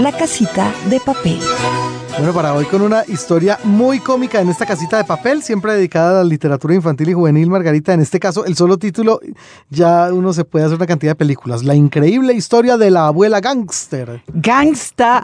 La casita de papel. Bueno, para hoy con una historia muy cómica en esta casita de papel, siempre dedicada a la literatura infantil y juvenil, Margarita. En este caso, el solo título, ya uno se puede hacer una cantidad de películas. La increíble historia de la abuela gangster. Gangsta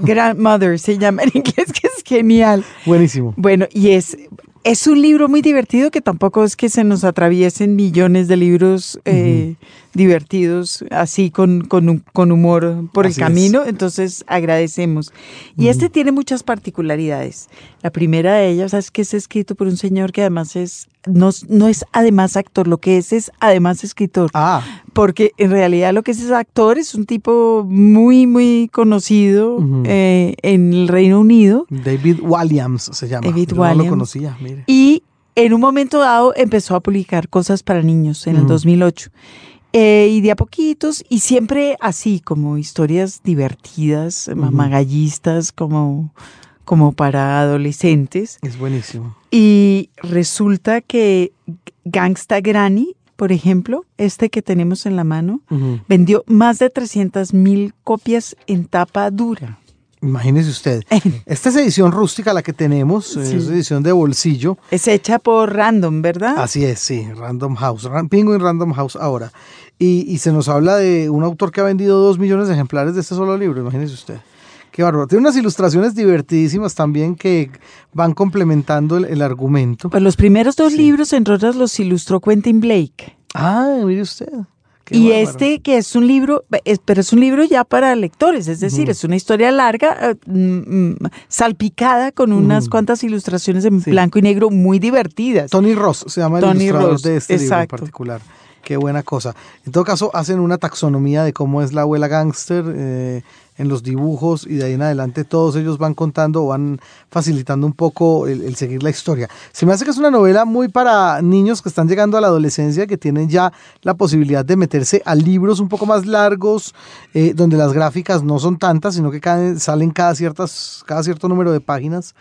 Grandmother se llama en inglés, que es genial. Buenísimo. Bueno, y es es un libro muy divertido que tampoco es que se nos atraviesen millones de libros eh, divertidos así con, con, humor por el camino, entonces agradecemos. Y este tiene muchas particularidades. La primera de ellas es que es escrito por un señor que además es, no, no es además actor, lo que es es además escritor. Ah. Porque en realidad lo que es es actor es un tipo muy, muy conocido eh, en el Reino Unido. David Williams se llama. David Williams. No lo conocía, mire. Y en un momento dado empezó a publicar cosas para niños en el 2008. Eh, y de a poquitos, y siempre así, como historias divertidas, magallistas, como, como para adolescentes. Es buenísimo. Y resulta que Gangsta Granny, por ejemplo, este que tenemos en la mano, vendió más de 300 mil copias en tapa dura. Imagínese usted. Esta es edición rústica la que tenemos, es edición de bolsillo. Es hecha por Random, ¿verdad? Así es, sí, Random House. Penguin Random House ahora. Y, se nos habla de un autor que ha vendido dos millones de ejemplares de este solo libro, imagínese usted. Qué bárbaro. Tiene unas ilustraciones divertidísimas también que van complementando el, argumento. Pues los primeros dos libros en Rodas los ilustró Quentin Blake. Ah, mire usted y este que es un libro, pero es un libro ya para lectores, es decir, es una historia larga, eh, mm, mm, salpicada con unas cuantas ilustraciones en blanco y negro muy divertidas. Tony Ross se llama el ilustrador de este libro en particular. Qué buena cosa. En todo caso, hacen una taxonomía de cómo es la abuela gángster eh, en los dibujos y de ahí en adelante todos ellos van contando o van facilitando un poco el, seguir la historia. Se me hace que es una novela muy para niños que están llegando a la adolescencia, que tienen ya la posibilidad de meterse a libros un poco más largos, eh, donde las gráficas no son tantas, sino que salen cada, ciertas, cada cierto número de páginas.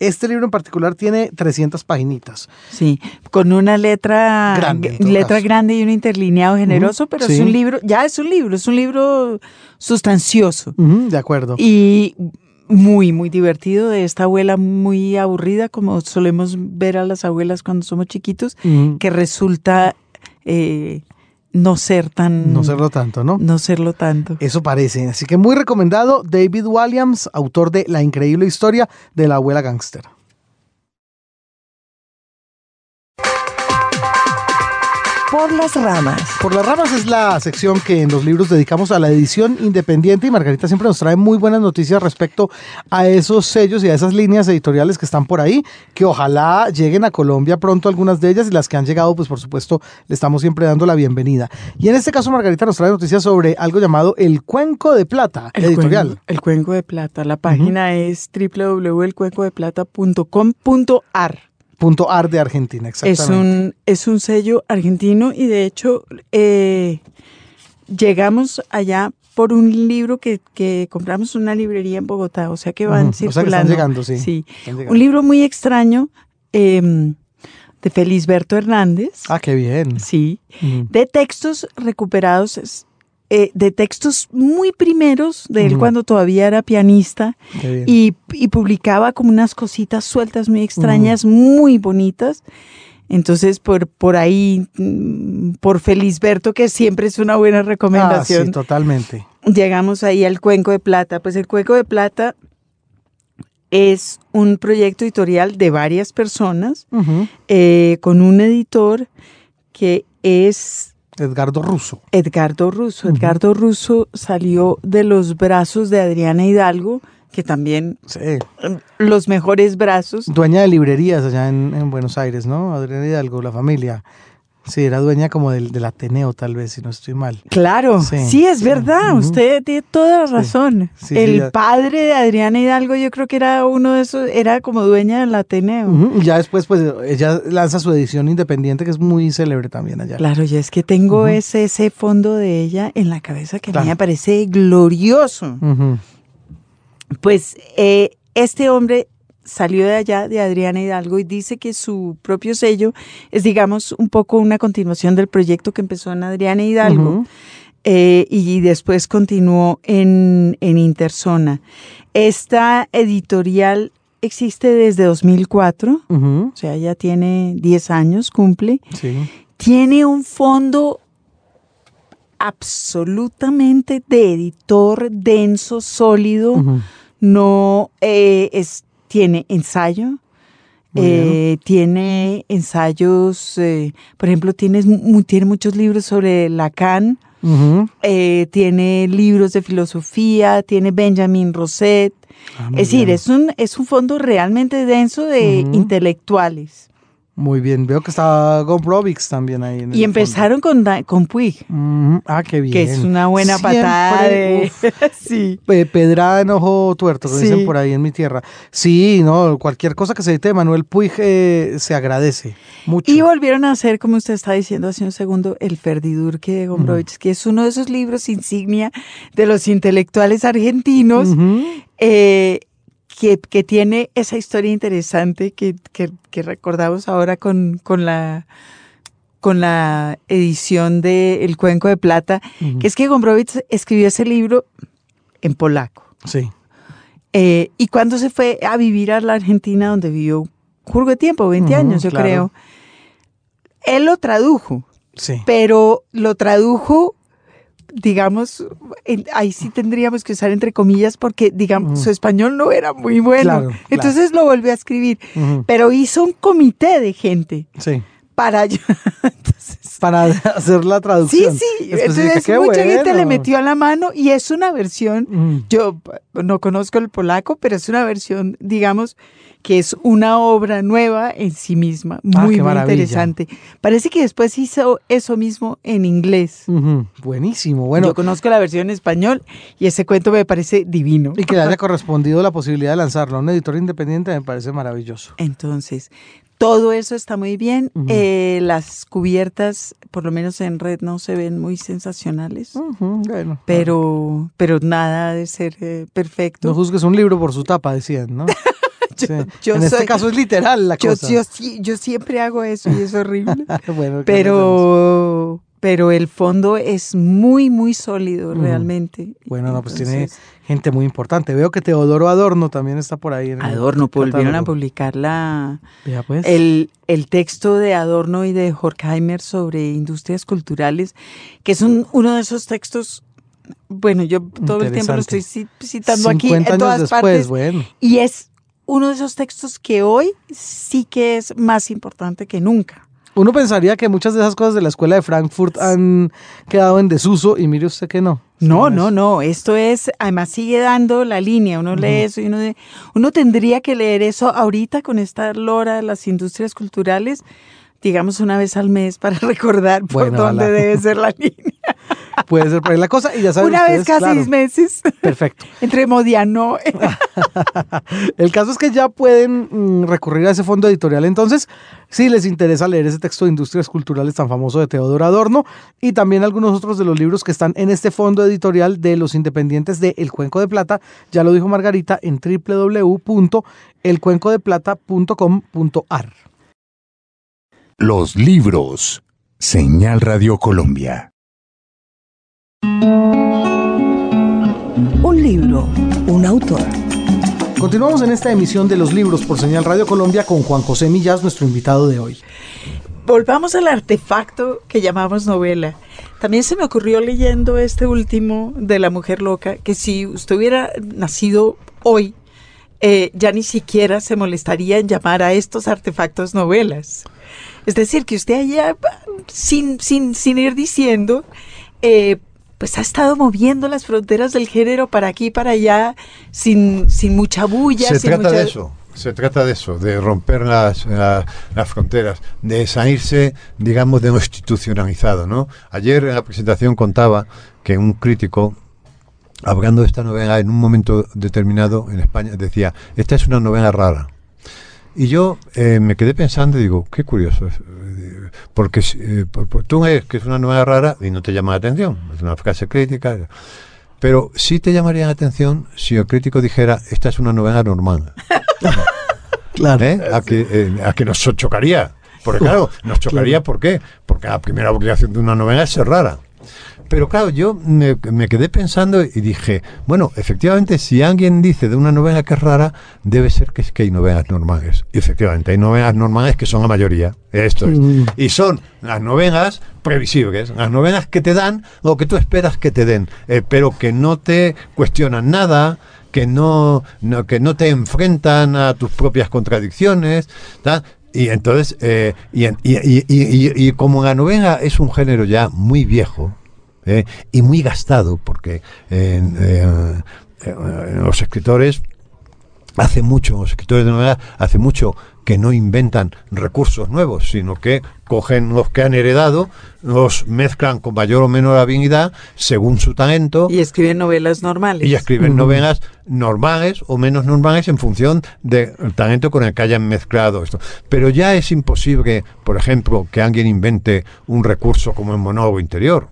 Este libro en particular tiene 300 paginitas. Sí, con una letra grande, letra grande y un interlineado generoso, pero es un libro, ya es un libro, es un libro sustancioso. de acuerdo. Y muy, muy divertido de esta abuela muy aburrida, como solemos ver a las abuelas cuando somos chiquitos, que resulta eh, no ser tan... No serlo tanto, ¿no? No serlo tanto. Eso parece. Así que muy recomendado, David Williams, autor de La increíble historia de la abuela gángster. Por las ramas. Por las ramas es la sección que en los libros dedicamos a la edición independiente y Margarita siempre nos trae muy buenas noticias respecto a esos sellos y a esas líneas editoriales que están por ahí, que ojalá lleguen a Colombia pronto algunas de ellas y las que han llegado, pues por supuesto, le estamos siempre dando la bienvenida. Y en este caso Margarita nos trae noticias sobre algo llamado El Cuenco de Plata, editorial. el Cuenco de Plata, la página es www.elcuencodeplata.com.ar. Punto AR de Argentina, exactamente. Es un, es un sello argentino y de hecho eh, llegamos allá por un libro que, que, compramos en una librería en Bogotá, o sea que van circulando. O sea están llegando, sí. sí. Un libro muy extraño em, de Felisberto Hernández. Ah, qué bien. Sí. De textos recuperados eh, de textos muy primeros de él cuando todavía era pianista y, publicaba como unas cositas sueltas muy extrañas, muy bonitas. Entonces, por, por ahí, mm, por Felisberto, que siempre es una buena recomendación. Ah, sí, totalmente. Llegamos ahí al Cuenco de Plata. Pues el Cuenco de Plata es un proyecto editorial de varias personas, eh, con un editor que es Edgardo Russo. Edgardo Russo. Edgardo Russo salió de los brazos de Adriana Hidalgo, que también sí. los mejores brazos. Dueña de librerías allá en, en Buenos Aires, ¿no? Adriana Hidalgo, la familia. Sí, era dueña como del, del, Ateneo, tal vez, si no estoy mal. Claro, sí, es verdad, usted tiene toda la razón. el padre de Adriana Hidalgo, yo creo que era uno de esos, era como dueña del Ateneo. Y ya después, pues, ella lanza su edición independiente, que es muy célebre también allá. Claro, ya es que tengo ese, ese fondo de ella en la cabeza que a mí me parece glorioso. Pues eh, este hombre salió de allá, de Adriana Hidalgo, y dice que su propio sello es, digamos, un poco una continuación del proyecto que empezó en Adriana Hidalgo. eh, y después continuó en, en Interzona. Esta editorial existe desde 2004, o sea, ya tiene 10 años, cumple. Tiene un fondo absolutamente de editor denso, sólido. No eh, es, tiene ensayo, eh, tiene ensayos, eh, por ejemplo, tiene, tiene muchos libros sobre Lacan, tiene libros de filosofía, tiene Benjamin Rosset, Ah, es decir, es un, es un fondo realmente denso de intelectuales. Muy bien, veo que está Gombrowicz también ahí. y empezaron con, con Puig. Ah, qué bien. Que es una buena patada. sí. Pedrada en ojo tuerto, como dicen por ahí en mi tierra. Sí, no, cualquier cosa que se edite de Manuel Puig eh, se agradece mucho. Y volvieron a hacer, como usted está diciendo hace un segundo, El Ferdidurque de Gombrowicz, que es uno de esos libros insignia de los intelectuales argentinos. Eh, que, tiene esa historia interesante que, recordamos ahora con, con, la, con la edición de El Cuenco de Plata, que es que Gombrowicz escribió ese libro en polaco. Sí. Eh, y cuando se fue a vivir a la Argentina, donde vivió un de tiempo, 20 años, yo creo, él lo tradujo. Sí. Pero lo tradujo digamos, ahí sí tendríamos que usar entre comillas porque, digamos, su español no era muy bueno. Entonces lo volvió a escribir, pero hizo un comité de gente. Sí. Para, para hacer la traducción. Sí, sí. Entonces mucha gente le metió a la mano y es una versión, yo no conozco el polaco, pero es una versión, digamos, que es una obra nueva en sí misma, ah, muy, muy interesante. Parece que después hizo eso mismo en inglés. Buenísimo, bueno. Yo conozco la versión en español y ese cuento me parece divino. Y que le haya correspondido la posibilidad de lanzarlo a un editor independiente me parece maravilloso. Entonces, todo eso está muy bien. Eh, las cubiertas, por lo menos en red, no se ven muy sensacionales. bueno, pero, pero nada de ser eh, perfecto. No juzgues un libro por su tapa, decían, ¿no? en este caso es literal la cosa. Yo, siempre hago eso y es horrible. pero, pero el fondo es muy, muy sólido realmente. Bueno, no, pues tiene gente muy importante. Veo que Teodoro Adorno también está por ahí. Adorno, volvieron a publicar la, pues. el, el, texto de Adorno y de Horkheimer sobre industrias culturales, que es uno de esos textos bueno, yo todo el tiempo lo estoy citando aquí en todas después, partes. Bueno. Y es uno de esos textos que hoy sí que es más importante que nunca. Uno pensaría que muchas de esas cosas de la escuela de Frankfurt han quedado en desuso y mire usted que no. No, no, no. Esto es, además sigue dando la línea. Uno lee eso y uno, uno tendría que leer eso ahorita con esta lora de las industrias culturales, digamos una vez al mes para recordar por dónde debe ser la línea. Puede ser por ahí la cosa y ya saben Una vez cada seis meses. Perfecto. Entre Modiano. El caso es que ya pueden mm, recurrir a ese fondo editorial entonces, si les interesa leer ese texto de Industrias Culturales tan famoso de Teodoro Adorno y también algunos otros de los libros que están en este fondo editorial de los independientes de El Cuenco de Plata, ya lo dijo Margarita, en www.elcuencodeplata.com.ar. Los libros. Señal Radio Colombia. Un libro, un autor. Continuamos en esta emisión de los libros por Señal Radio Colombia con Juan José Millás, nuestro invitado de hoy. Volvamos al artefacto que llamamos novela. También se me ocurrió leyendo este último de La Mujer Loca, que si usted hubiera nacido hoy, eh, ya ni siquiera se molestaría en llamar a estos artefactos novelas. Es decir, que usted haya, sin, sin, sin ir diciendo, eh, pues ha estado moviendo las fronteras del género para aquí y para allá sin, sin mucha bulla. Se trata de eso. Se trata de eso, de romper las, las fronteras, de salirse, digamos, de lo institucionalizado, ¿no? Ayer en la presentación contaba que un crítico, hablando de esta novela en un momento determinado en España, decía, esta es una novela rara. Y yo eh, me quedé pensando y digo, qué curioso. Porque eh, tú ves que es una novela rara y no te llama la atención, es una frase crítica. Pero sí te llamaría la atención si el crítico dijera, esta es una novela normal. claro. ¿Eh? A, que, eh, a que nos chocaría. Porque claro, nos chocaría, ¿por qué? Porque la primera obligación de una novela es ser rara. Pero claro, yo me, quedé pensando y dije, bueno, efectivamente, si alguien dice de una novela que es rara, debe ser que, es que hay novelas normales. Y efectivamente, hay novelas normales que son la mayoría. Esto es. Mm. Y son las novelas previsibles, las novelas que te dan lo que tú esperas que te den, eh, pero que no te cuestionan nada, que no, que no te enfrentan a tus propias contradicciones. Y entonces, eh, y, y, y, como la novela es un género ya muy viejo eh, y muy gastado, porque los escritores hace mucho, los escritores de novela hace mucho que no inventan recursos nuevos, sino que cogen los que han heredado, los mezclan con mayor o menor habilidad según su talento. Y escriben novelas normales. Y escriben novelas normales o menos normales en función del talento con el que hayan mezclado esto. Pero ya es imposible, por ejemplo, que alguien invente un recurso como el monólogo interior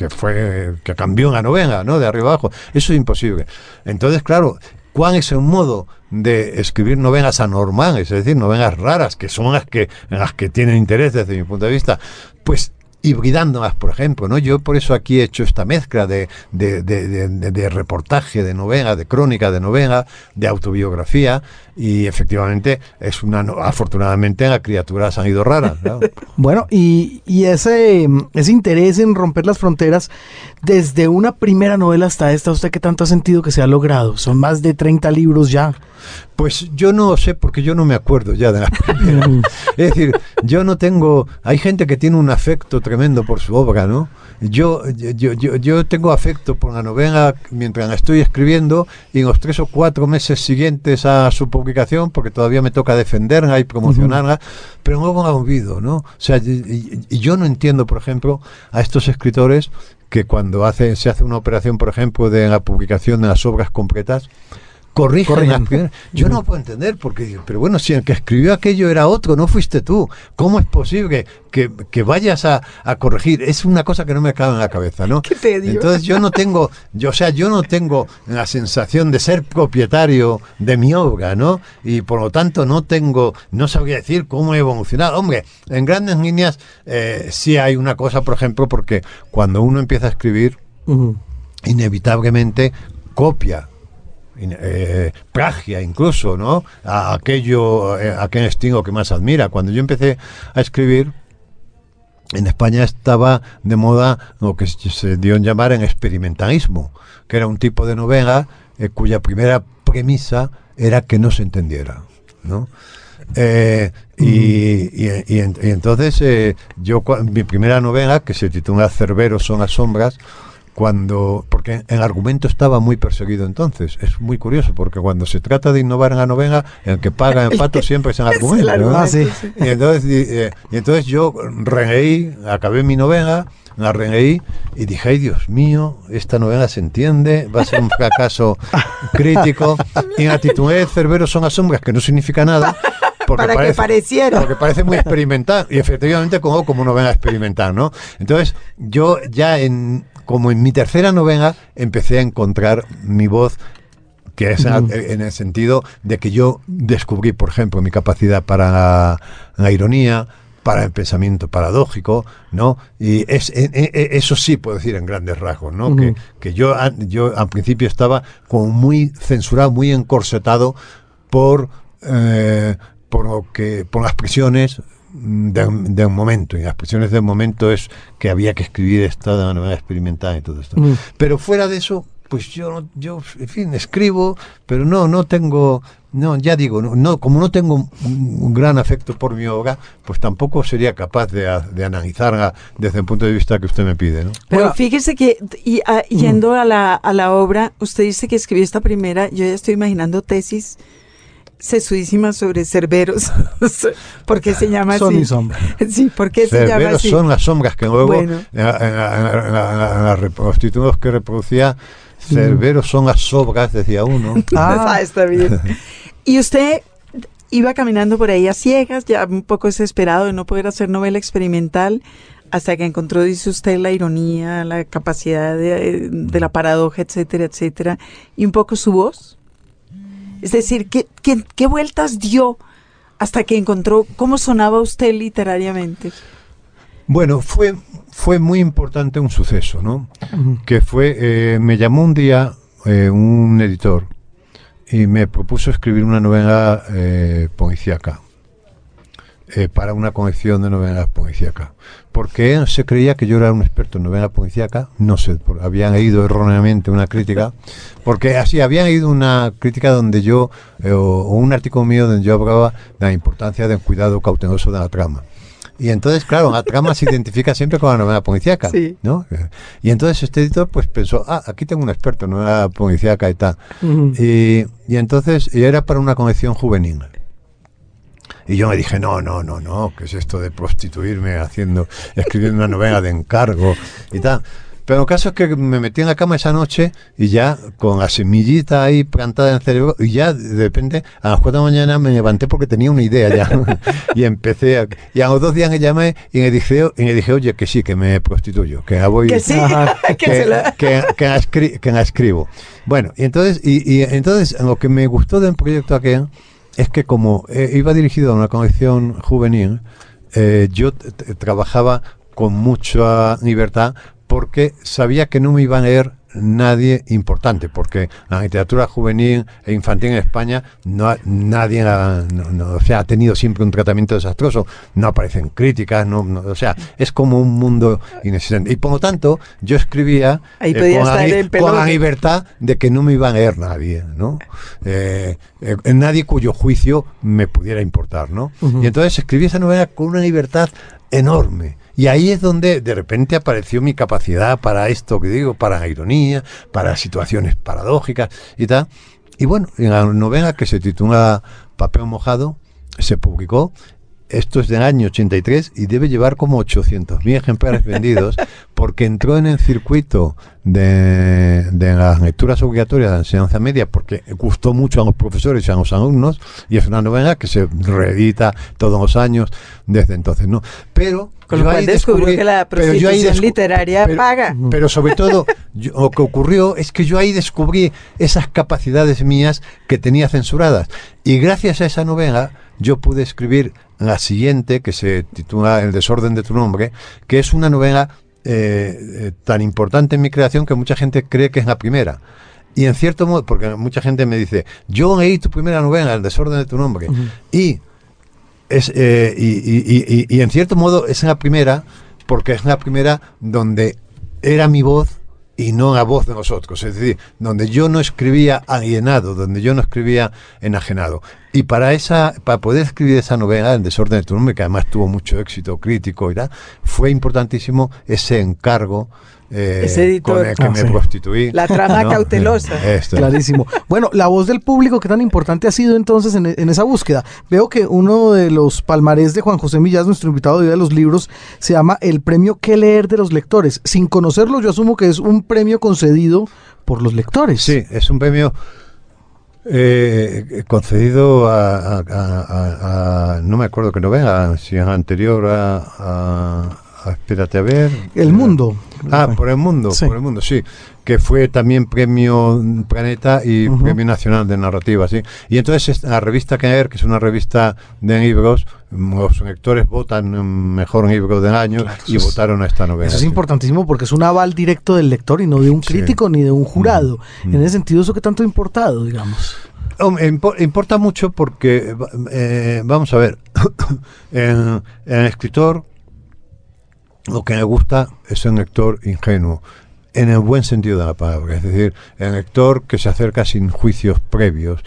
que fue que cambió la novela, ¿no? De arriba abajo. Eso es imposible. Entonces, claro, ¿Cuál es el modo de escribir novelas anormales, es decir, novelas raras, que son las que, las que tienen interés desde mi punto de vista? Pues hibridándolas, por ejemplo, ¿no? Yo por eso aquí he hecho esta mezcla de, de, de, de reportaje, de novela, de crónica, de novela, de autobiografía, y efectivamente es una afortunadamente las criaturas han ido raras bueno y, y, ese ese interés en romper las fronteras desde una primera novela hasta esta usted qué tanto ha sentido que se ha logrado son más de 30 libros ya pues yo no sé porque yo no me acuerdo ya de la primera. Es decir yo no tengo hay gente que tiene un afecto tremendo por su obra no yo, yo, yo, yo tengo afecto por la novela mientras la estoy escribiendo y en los tres o cuatro meses siguientes a su publicación, porque todavía me toca defenderla y promocionarla, pero luego la olvido, ¿no? O sea, y, yo no entiendo, por ejemplo, a estos escritores que cuando hace, se hace una operación, por ejemplo, de la publicación de las obras completas, corrigen Yo no puedo entender, porque, pero bueno, si el que escribió aquello era otro, no fuiste tú. ¿Cómo es posible que, que vayas a, a, corregir? Es una cosa que no me cabe en la cabeza, ¿no? Entonces yo no tengo, yo, o sea, yo no tengo la sensación de ser propietario de mi obra, ¿no? Y por lo tanto no tengo, no sabría decir cómo he evolucionado. Hombre, en grandes líneas eh, sí hay una cosa, por ejemplo, porque cuando uno empieza a escribir, inevitablemente copia eh, pragia incluso, ¿no? A aquello, eh, a aquel estilo que más admira. Cuando yo empecé a escribir, en España estaba de moda lo que se dio en llamar en experimentalismo, que era un tipo de novela eh, cuya primera premisa era que no se entendiera, ¿no? Eh, y, entonces yo mi primera novela que se titula Cerberos son las sombras cuando porque el argumento estaba muy perseguido entonces es muy curioso porque cuando se trata de innovar en la novela el que paga el pato siempre es el argumento, ah, y, entonces, eh, y, entonces yo reí acabé mi novela la reí y dije ay Dios mío esta novela se entiende va a ser un fracaso crítico y la titulé Cerbero son las sombras que no significa nada porque para parece, que pareciera. Porque parece muy experimental. Y efectivamente como, como novela experimental, ¿no? Entonces, yo ya en, como en mi tercera novela empecé a encontrar mi voz que es en el sentido de que yo descubrí, por ejemplo, mi capacidad para la, ironía, para el pensamiento paradójico, ¿no? Y es, e, e, e, eso sí puedo decir en grandes rasgos, ¿no? que, que, yo, yo al principio estaba como muy censurado, muy encorsetado por, eh, por, lo que, por las presiones de, un momento, y las presiones del momento es que había que escribir esta de manera experimental y todo esto. Pero fuera de eso, pues yo, yo, en fin, escribo, pero no, no tengo, no, ya digo, no, como no tengo un, gran afecto por mi obra, pues tampoco sería capaz de, de, analizarla desde el punto de vista que usted me pide, ¿no? Pero fíjese que, y, yendo a la, a la obra, usted dice que escribió esta primera, yo ya estoy imaginando tesis sesudísima sobre Cerberos. ¿Por qué se llama así? Son y sombras. Sí, ¿por qué se llama así? son las sombras que luego en, los títulos que reproducía Cerberos son las sombras, decía uno. Ah, está bien. Y usted iba caminando por ahí a ciegas, ya un poco desesperado de no poder hacer novela experimental, hasta que encontró, dice usted, la ironía, la capacidad de, de la paradoja, etcétera, etcétera, y un poco su voz. Es decir, ¿qué, qué, vueltas dio hasta que encontró cómo sonaba usted literariamente? Bueno, fue, fue muy importante un suceso, ¿no? Que fue, eh, me llamó un día eh, un editor y me propuso escribir una novela eh, policíaca. Eh, para una colección de novelas policíacas. Porque se creía que yo era un experto en novela policíaca, no sé, habían leído erróneamente una crítica, porque así habían leído una crítica donde yo, o, un artículo mío donde yo hablaba de la importancia del cuidado cauteloso de la trama. Y entonces, claro, la trama se identifica siempre con la novela policíaca, ¿no? Y entonces este editor pues pensó, ah, aquí tengo un experto en novela policíaca y tal. y, y, entonces, y era para una colección juvenil. Y yo me dije, no, no, no, no, ¿qué es esto de prostituirme haciendo, escribiendo una novela de encargo y tal? Pero el caso es que me metí en la cama esa noche y ya con la semillita ahí plantada en el cerebro y ya de repente a las 4 de la mañana me levanté porque tenía una idea ya y empecé a, y a los dos días me llamé y me dije, y me dije oye que sí, que me prostituyo, que la voy que sí, que, que, la escribo. Bueno, y entonces, y, entonces lo que me gustó del proyecto aquel es que como eh, iba dirigido a una colección juvenil, eh, yo trabajaba con mucha libertad porque sabía que no me iban a leer nadie importante, porque la literatura juvenil e infantil en España no nadie ha, ha tenido siempre un tratamiento desastroso, no aparecen críticas, no, o sea, es como un mundo inexistente. Y por lo tanto, yo escribía eh, con, la, libertad de que no me iba a leer nadie, ¿no? Eh, eh, nadie cuyo juicio me pudiera importar, ¿no? Y entonces escribí esa novela con una libertad enorme y ahí es donde de repente apareció mi capacidad para esto que digo, para ironía, para situaciones paradójicas y tal. Y bueno, en la novela que se titula Papel mojado, se publicó esto es del año 83 y debe llevar como 800.000 ejemplares vendidos porque entró en el circuito de, las lecturas obligatorias de enseñanza media porque gustó mucho a los profesores y a los alumnos y es una novela que se reedita todos los años desde entonces, ¿no? Pero con lo cual descubrió que la prostitución literaria paga. Pero sobre todo, lo que ocurrió es que yo ahí descubrí esas capacidades mías que tenía censuradas. Y gracias a esa novela, yo pude escribir la siguiente, que se titula El desorden de tu nombre, que es una novela eh, eh, tan importante en mi creación que mucha gente cree que es la primera. Y en cierto modo, porque mucha gente me dice, yo leí tu primera novela, El desorden de tu nombre, y, es, eh, y, y en cierto modo es la primera, porque es la primera donde era mi voz y no a voz de nosotros, es decir, donde yo no escribía alienado, donde yo no escribía enajenado. Y para esa, para poder escribir esa novela, El desorden de tu nombre, que además tuvo mucho éxito crítico y tal, fue importantísimo ese encargo eh, Ese editor. con el que me prostituí. La trama cautelosa. Clarísimo. Bueno, la voz del público, ¿qué tan importante ha sido entonces en, esa búsqueda? Veo que uno de los palmarés de Juan José Millás, nuestro invitado de los libros, se llama el premio ¿Qué leer de los lectores? Sin conocerlo, yo asumo que es un premio concedido por los lectores. Sí, es un premio eh, concedido a, no me acuerdo que no venga, si es anterior a espérate a ver. El Mundo. Ah, por el Mundo, por el Mundo, sí. Que fue también premio Planeta y premio nacional de narrativa, sí. Y entonces la revista Caer, que es una revista de libros, los lectores votan mejor libro del año y votaron a esta novela. Eso es importantísimo porque es un aval directo del lector y no de un crítico ni de un jurado. En ese sentido, eso que tanto ha importado, digamos. importa mucho porque, eh, vamos a ver, el escritor lo que me gusta es un lector ingenuo, en el buen sentido de la palabra, es decir, el lector que se acerca sin juicios previos.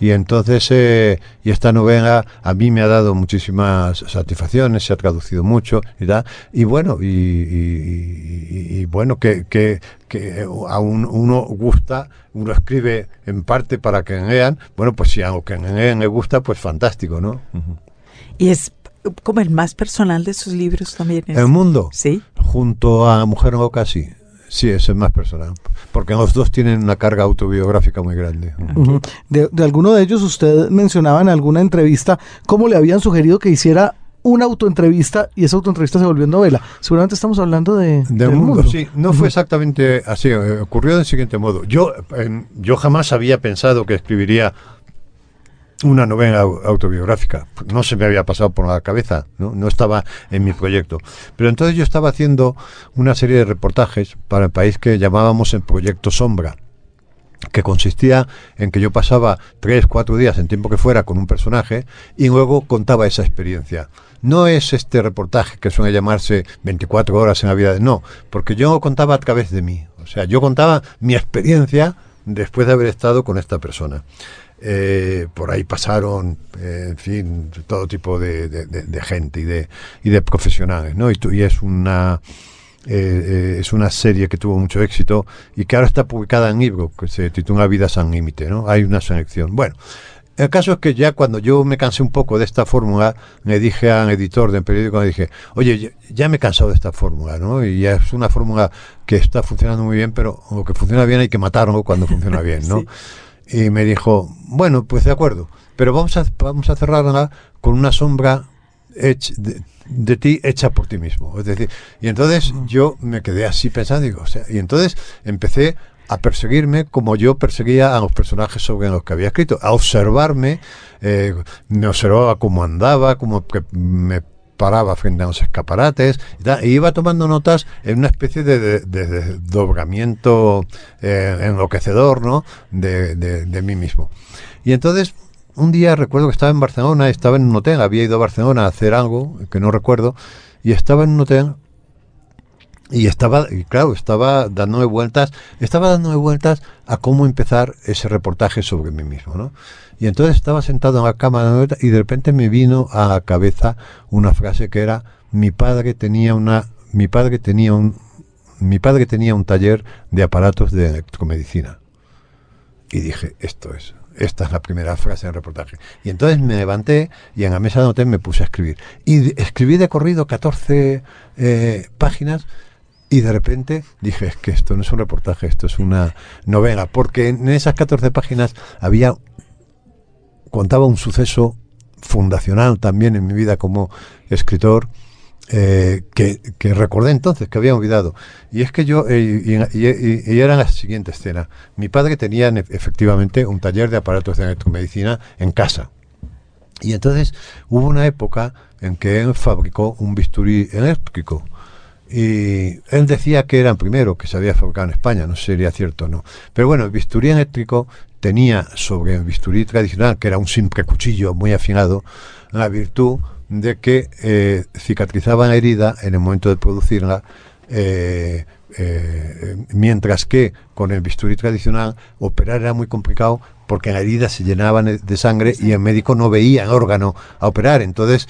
y entonces, eh, y esta novela a mí me ha dado muchísimas satisfacciones, se ha traducido mucho y tal, y bueno, y, bueno, que, que, que a uno gusta, uno escribe en parte para que lean, bueno, pues si algo que lean le gusta, pues fantástico, ¿no? Y es como el más personal de sus libros también. ¿El mundo? Sí. Junto a Mujer Loca, sí. Sí, es el más personal. Porque los dos tienen una carga autobiográfica muy grande. de, de, alguno de ellos, usted mencionaba en alguna entrevista cómo le habían sugerido que hiciera una autoentrevista y esa autoentrevista se volvió novela. Seguramente estamos hablando de... Del mundo, sí. No fue exactamente así. Eh, ocurrió del siguiente modo. Yo, yo jamás había pensado que escribiría una novela autobiográfica. No se me había pasado por la cabeza, ¿no? no estaba en mi proyecto. Pero entonces yo estaba haciendo una serie de reportajes para el país que llamábamos el Proyecto Sombra que consistía en que yo pasaba tres, cuatro días en tiempo que fuera con un personaje y luego contaba esa experiencia. No es este reportaje que suele llamarse 24 horas en la vida de... No, porque yo contaba a través de mí. O sea, yo contaba mi experiencia después de haber estado con esta persona. Eh, por ahí pasaron, eh, en fin, todo tipo de, gente y de, y de profesionales, ¿no? Y, y es una... Eh, es una serie que tuvo mucho éxito y que ahora está publicada en libro, que se titula Vida San Límite, ¿no? Hay una selección. Bueno, el caso es que ya cuando yo me cansé un poco de esta fórmula, le dije al editor del periódico, le dije, oye, ya me he cansado de esta fórmula, ¿no? Y ya es una fórmula que está funcionando muy bien, pero lo que funciona bien hay que matarlo cuando funciona bien, ¿no? Y me dijo, bueno, pues de acuerdo, pero vamos a, vamos a cerrarla con una sombra de, ti hecha por ti mismo. Es decir, y entonces yo me quedé así pensando, digo, o sea, y entonces empecé a perseguirme como yo perseguía a los personajes sobre los que había escrito, a observarme, eh, me observaba cómo andaba, cómo me paraba frente a los escaparates y, iba tomando notas en una especie de, desdobramiento eh, enloquecedor ¿no? De, de, mí mismo. Y entonces, un día recuerdo que estaba en Barcelona, estaba en un hotel, había ido a Barcelona a hacer algo que no recuerdo, y estaba en un hotel y estaba, y claro, estaba dándome vueltas, estaba dándome vueltas a cómo empezar ese reportaje sobre mí mismo, ¿no? Y entonces estaba sentado en la cama y de repente me vino a la cabeza una frase que era mi padre tenía una mi padre tenía un mi padre tenía un taller de aparatos de electromedicina. Y dije, esto es, esta es la primera frase del reportaje. Y entonces me levanté y en la mesa de hotel me puse a escribir. Y escribí de corrido 14 eh, páginas y de repente dije, es que esto no es un reportaje, esto es una novela, porque en esas 14 páginas había contaba un suceso fundacional también en mi vida como escritor eh, que, recordé entonces, que había olvidado. Y es que yo, eh, y, era la siguiente escena. Mi padre tenía efectivamente un taller de aparatos de electromedicina en casa. Y entonces hubo una época en que él fabricó un bisturí eléctrico y él decía que era el primero que se había fabricado en España, no sé si sería cierto o no. Pero bueno, el bisturí eléctrico tenía sobre el bisturí tradicional, que era un simple cuchillo muy afinado, la virtud de que eh, cicatrizaba la herida en el momento de producirla eh, eh, mientras que con el bisturí tradicional operar era muy complicado porque la herida se llenaban de sangre y el médico no veía el órgano a operar. Entonces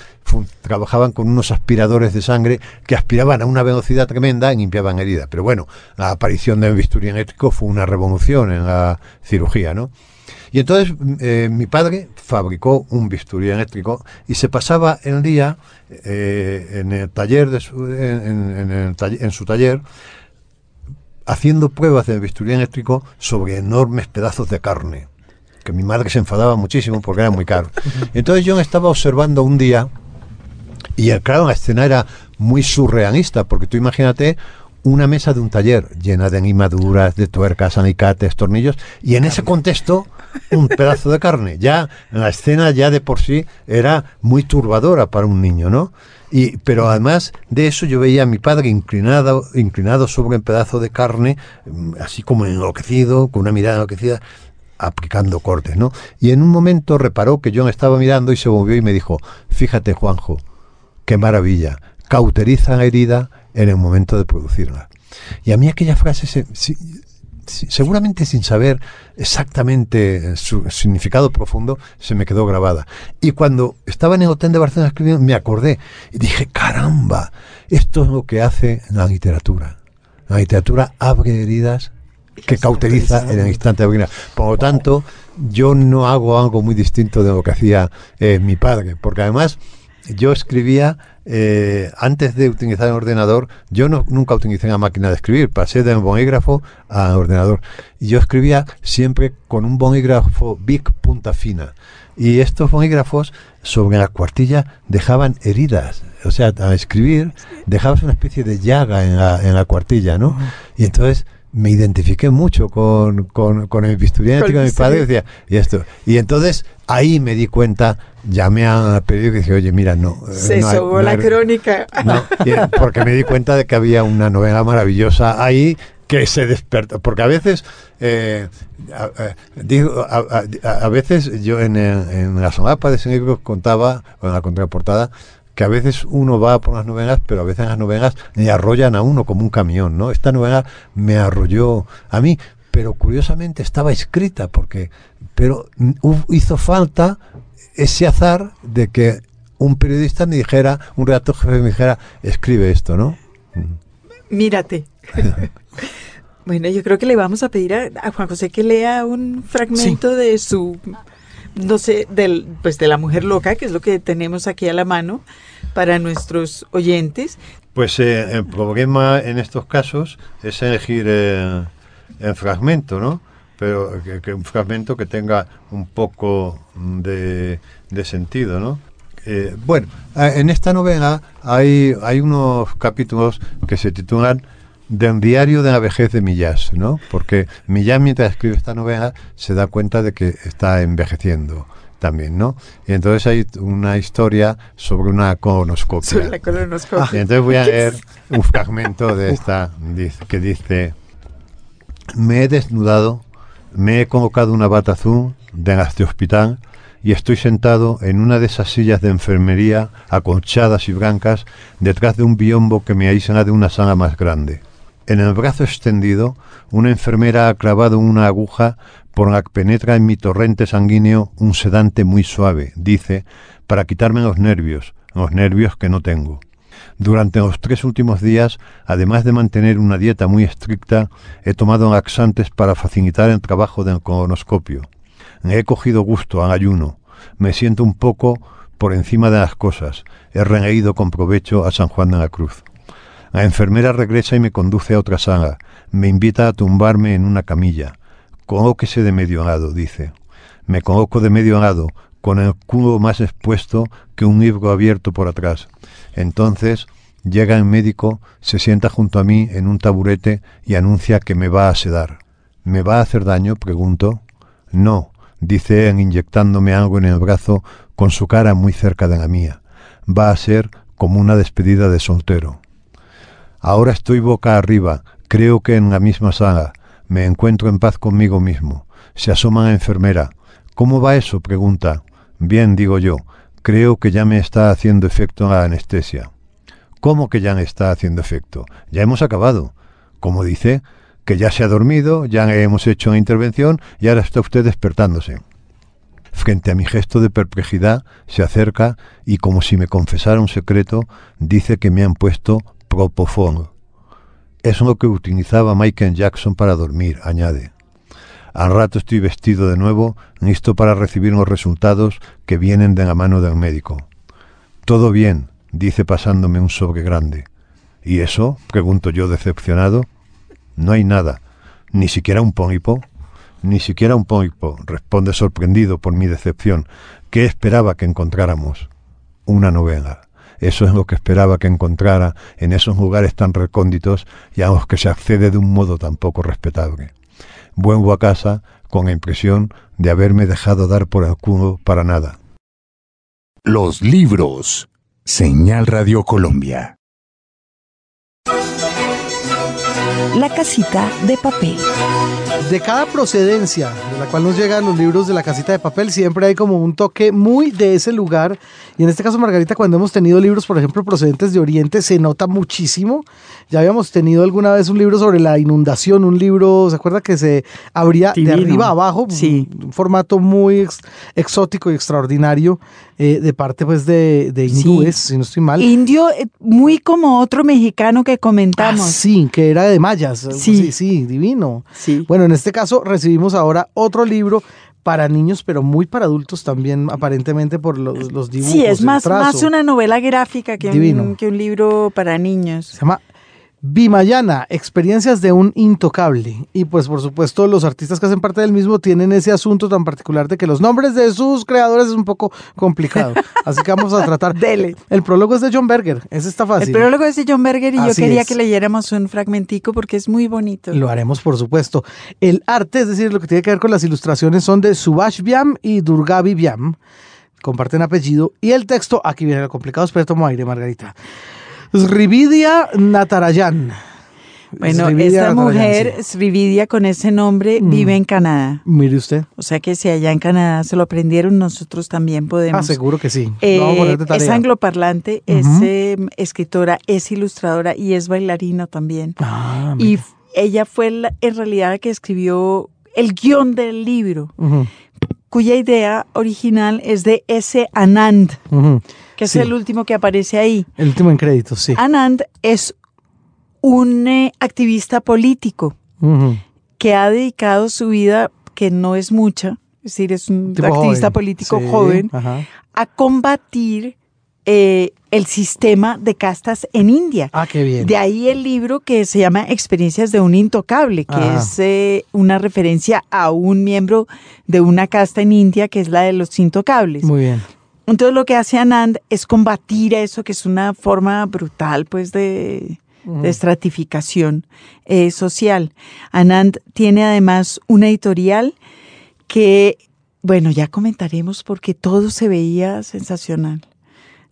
trabajaban con unos aspiradores de sangre que aspiraban a una velocidad tremenda y limpiaban herida. Pero bueno, la aparición del bisturí eléctrico fue una revolución en la cirugía, ¿no? Y entonces eh, mi padre fabricó un bisturí eléctrico y se pasaba el día eh, en el taller de en su taller haciendo pruebas de bisturí eléctrico sobre enormes pedazos de carne, que mi madre se enfadaba muchísimo porque era muy caro. Entonces yo estaba observando un día, y claro, la escena era muy surrealista, porque tú imagínate una mesa de un taller llena de animaduras, de tuercas, alicates, tornillos, y en ese contexto un pedazo de carne. Ya la escena ya de por sí era muy turbadora para un niño, ¿no? Y, pero además de eso yo veía a mi padre inclinado, inclinado sobre un pedazo de carne, mm, así como enloquecido, con una mirada enloquecida, aplicando cortes, ¿no? Y en un momento reparó que yo estaba mirando y se volvió y me dijo, fíjate Juanjo, qué maravilla, cauteriza la herida en el momento de producirla. Y a mí aquella frase se, seguramente sin saber exactamente su significado profundo, se me quedó grabada. Y cuando estaba en el hotel de Barcelona escribiendo, me acordé y dije, caramba, esto es lo que hace la literatura. La literatura abre heridas que cauteriza en el instante de abrir. Por lo tanto, yo no hago algo muy distinto de lo que hacía eh, mi padre, porque además yo escribía eh, antes de utilizar el ordenador, yo no, nunca utilicé una máquina de escribir, pasé de un bolígrafo a ordenador. Y yo escribía siempre con un bolígrafo Big punta fina. Y estos bolígrafos sobre la cuartilla dejaban heridas. O sea, al escribir dejabas una especie de llaga en la, en la cuartilla, ¿no? Y entonces me identifiqué mucho con, con, el bisturí de mi padre decía, y esto. Y entonces ahí me di cuenta, llamé a periódico y dije, oye, mira, no. Eh, Se no la crónica. porque me di cuenta de que había una novela maravillosa ahí que se despertó. Porque a veces, eh, a, digo, a, veces yo en, en la sonapa de libro contaba, o en la contraportada, que a veces uno va por las novenas, pero a veces las novenas le arrollan a uno como un camión, ¿no? Esta novela me arrolló a mí, pero curiosamente estaba escrita porque pero hizo falta ese azar de que un periodista me dijera, un redactor jefe me dijera, escribe esto, ¿no? Mírate. bueno, yo creo que le vamos a pedir a, Juan José que lea un fragmento de su no sé, del, pues de la mujer loca, que es lo que tenemos aquí a la mano para nuestros oyentes. Pues eh, el problema en estos casos es elegir eh, el fragmento, ¿no? Pero que, un fragmento que tenga un poco de, sentido, ¿no? Eh, bueno, en esta novela hay, hay unos capítulos que se titulan del diario de la vejez de Millás, ¿no? Porque Millás mientras escribe esta novela se da cuenta de que está envejeciendo también, ¿no? Y entonces hay una historia sobre una colonoscopia. Sobre la colonoscopia. Y entonces voy a leer un fragmento de esta que dice, me he desnudado, me he colocado una bata azul de las hospital y estoy sentado en una de esas sillas de enfermería acolchadas y blancas detrás de un biombo que me aísla de una sala más grande. En el brazo extendido, una enfermera ha clavado una aguja por la que penetra en mi torrente sanguíneo un sedante muy suave, dice, para quitarme los nervios, los nervios que no tengo. Durante los tres últimos días, además de mantener una dieta muy estricta, he tomado laxantes para facilitar el trabajo del colonoscopio. He cogido gusto al ayuno. Me siento un poco por encima de las cosas. He reído con provecho a San Juan de la Cruz. La enfermera regresa y me conduce a otra sala. Me invita a tumbarme en una camilla. Colóquese de medio lado, dice. Me coloco de medio lado, con el culo más expuesto que un libro abierto por atrás. Entonces llega el médico, se sienta junto a mí en un taburete y anuncia que me va a sedar. ¿Me va a hacer daño? pregunto. No, dice él inyectándome algo en el brazo con su cara muy cerca de la mía. Va a ser como una despedida de soltero. Ahora estoy boca arriba, creo que en la misma sala. Me encuentro en paz conmigo mismo. Se asoma la enfermera. ¿Cómo va eso? pregunta. Bien, digo yo. Creo que ya me está haciendo efecto la anestesia. ¿Cómo que ya me está haciendo efecto? Ya hemos acabado. Como dice, que ya se ha dormido, ya hemos hecho una intervención y ahora está usted despertándose. Frente a mi gesto de perplejidad, se acerca y como si me confesara un secreto, dice que me han puesto Propofol. Es lo que utilizaba Michael Jackson para dormir, añade. Al rato estoy vestido de nuevo, listo para recibir los resultados que vienen de la mano del médico. Todo bien, dice pasándome un sobre grande. ¿Y eso? pregunto yo decepcionado. No hay nada, ni siquiera un pólipo. Ni siquiera un pólipo, responde sorprendido por mi decepción. ¿Qué esperaba que encontráramos? Una novela. Eso es lo que esperaba que encontrara en esos lugares tan recónditos y a los que se accede de un modo tan poco respetable. Vuelvo a casa con la impresión de haberme dejado dar por el culo para nada. Los libros. Señal Radio Colombia. La casita de papel. De cada procedencia de la cual nos llegan los libros de la casita de papel, siempre hay como un toque muy de ese lugar. Y en este caso, Margarita, cuando hemos tenido libros, por ejemplo, procedentes de Oriente, se nota muchísimo. Ya habíamos tenido alguna vez un libro sobre la inundación, un libro, ¿se acuerda que se abría de arriba a abajo? Sí. Un formato muy exótico y extraordinario eh, de parte pues de, de hindúes, si no estoy mal. Indio, eh, muy como otro mexicano que comentamos. Ah, sí, que era de mayas. Sí, sí, divino. Sí. Bueno, en este caso recibimos ahora otro libro para niños, pero muy para adultos también, aparentemente por los, los dibujos. Sí, es más, más una novela gráfica que un, que un libro para niños. Se llama Bimayana, experiencias de un intocable. Y pues por supuesto los artistas que hacen parte del mismo tienen ese asunto tan particular de que los nombres de sus creadores es un poco complicado. Así que vamos a tratar. Dele. El prólogo es de John Berger, ese está fácil. El prólogo es de John Berger y yo quería que leyéramos un fragmentico porque es muy bonito. Lo haremos por supuesto. El arte, es decir, lo que tiene que ver con las ilustraciones son de Subhash Vyam y Durgavi Vyam. Comparten apellido. Y el texto, aquí viene lo complicado, espera, tomo aire, Margarita. Srividia Natarayan. Bueno, esta mujer, Srividia, con ese nombre, mm. vive en Canadá. Mire usted. O sea que si allá en Canadá se lo aprendieron, nosotros también podemos. Ah, seguro que sí. Eh, es angloparlante, es em, escritora, es ilustradora y es bailarina también. Ah, y ella fue en realidad la que escribió el guion del libro, cuya idea original es de S. Anand que es el último que aparece ahí. El último en créditos, sí. Anand es un eh, activista político que ha dedicado su vida, que no es mucha, es decir, es un activista político joven, a combatir eh, el sistema de castas en India. Ah, qué bien. De ahí el libro que se llama Experiencias de un Intocable, que es eh, una referencia a un miembro de una casta en India que es la de los Intocables. Muy bien. Entonces lo que hace Anand es combatir eso, que es una forma brutal pues de, estratificación eh, social. Anand tiene además una editorial que, bueno, ya comentaremos porque todo se veía sensacional.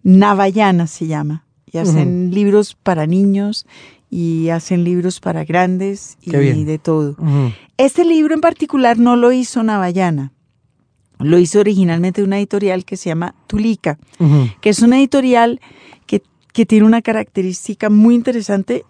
Navayana se llama. Y hacen libros para niños y hacen libros para grandes y, de todo. Este libro en particular no lo hizo Navayana. Lo hizo originalmente una editorial que se llama Tulica, que es una editorial que, tiene una característica muy interesante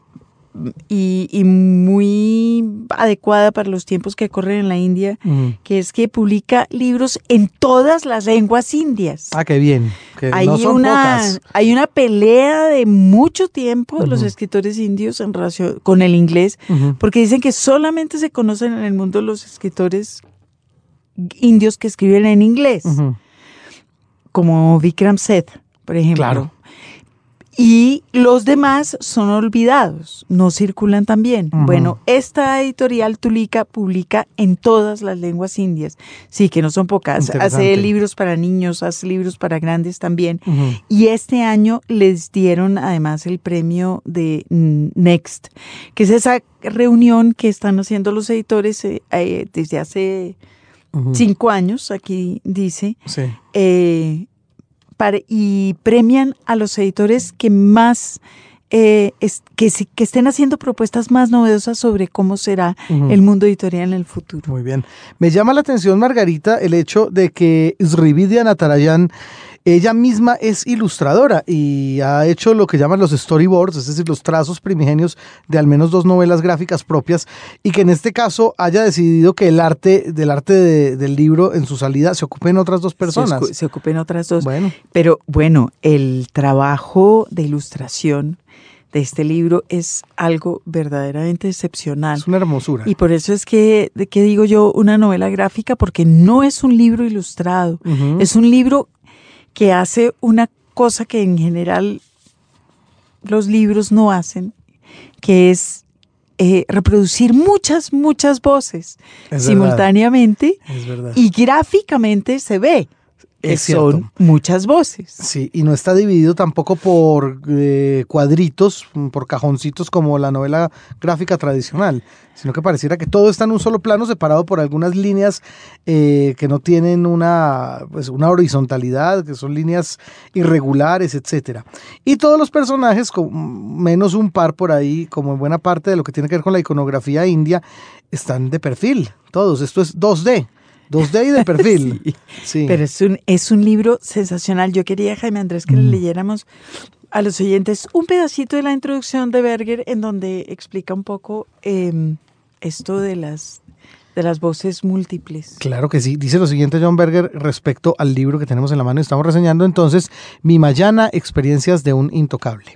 y, muy adecuada para los tiempos que corren en la India, que es que publica libros en todas las lenguas indias. Ah, qué bien. hay, una, hay una pelea de mucho tiempo de los escritores indios en relación con el inglés, porque dicen que solamente se conocen en el mundo los escritores indios que escriben en inglés, como Vikram Seth, por ejemplo. Claro. Y los demás son olvidados, no circulan también. Bueno, esta editorial Tulica publica en todas las lenguas indias. Sí, que no son pocas. Hace libros para niños, hace libros para grandes también. Y este año les dieron además el premio de Next, que es esa reunión que están haciendo los editores eh, eh, desde hace cinco años, aquí dice, eh, y premian a los editores que más, eh, que, que, estén haciendo propuestas más novedosas sobre cómo será el mundo editorial en el futuro. Muy bien. Me llama la atención, Margarita, el hecho de que Srividya Natarayan ella misma es ilustradora y ha hecho lo que llaman los storyboards, es decir, los trazos primigenios de al menos dos novelas gráficas propias y que en este caso haya decidido que el arte del arte del libro en su salida se ocupen otras dos personas. Se, ocupen otras dos. Bueno. Pero bueno, el trabajo de ilustración de este libro es algo verdaderamente excepcional. Es una hermosura. Y por eso es que, de que digo yo, una novela gráfica, porque no es un libro ilustrado, es un libro que hace una cosa que en general los libros no hacen, que es eh, reproducir muchas, muchas voces simultáneamente y gráficamente se ve. Es son muchas voces. Sí, y no está dividido tampoco por eh, cuadritos, por cajoncitos como la novela gráfica tradicional, sino que pareciera que todo está en un solo plano separado por algunas líneas eh, que no tienen una, pues, una horizontalidad, que son líneas irregulares, etc. Y todos los personajes, con menos un par por ahí, como en buena parte de lo que tiene que ver con la iconografía india, están de perfil, todos. Esto es 2D. 2D y de perfil. sí, Pero es un, es un libro sensacional. Yo quería, Jaime Andrés, que le mm. leyéramos a los oyentes un pedacito de la introducción de Berger en donde explica un poco em, esto de las, de las voces múltiples. Claro que sí. Dice lo siguiente John Berger respecto al libro que tenemos en la mano y estamos reseñando entonces Mi Mayana, Experiencias de un Intocable.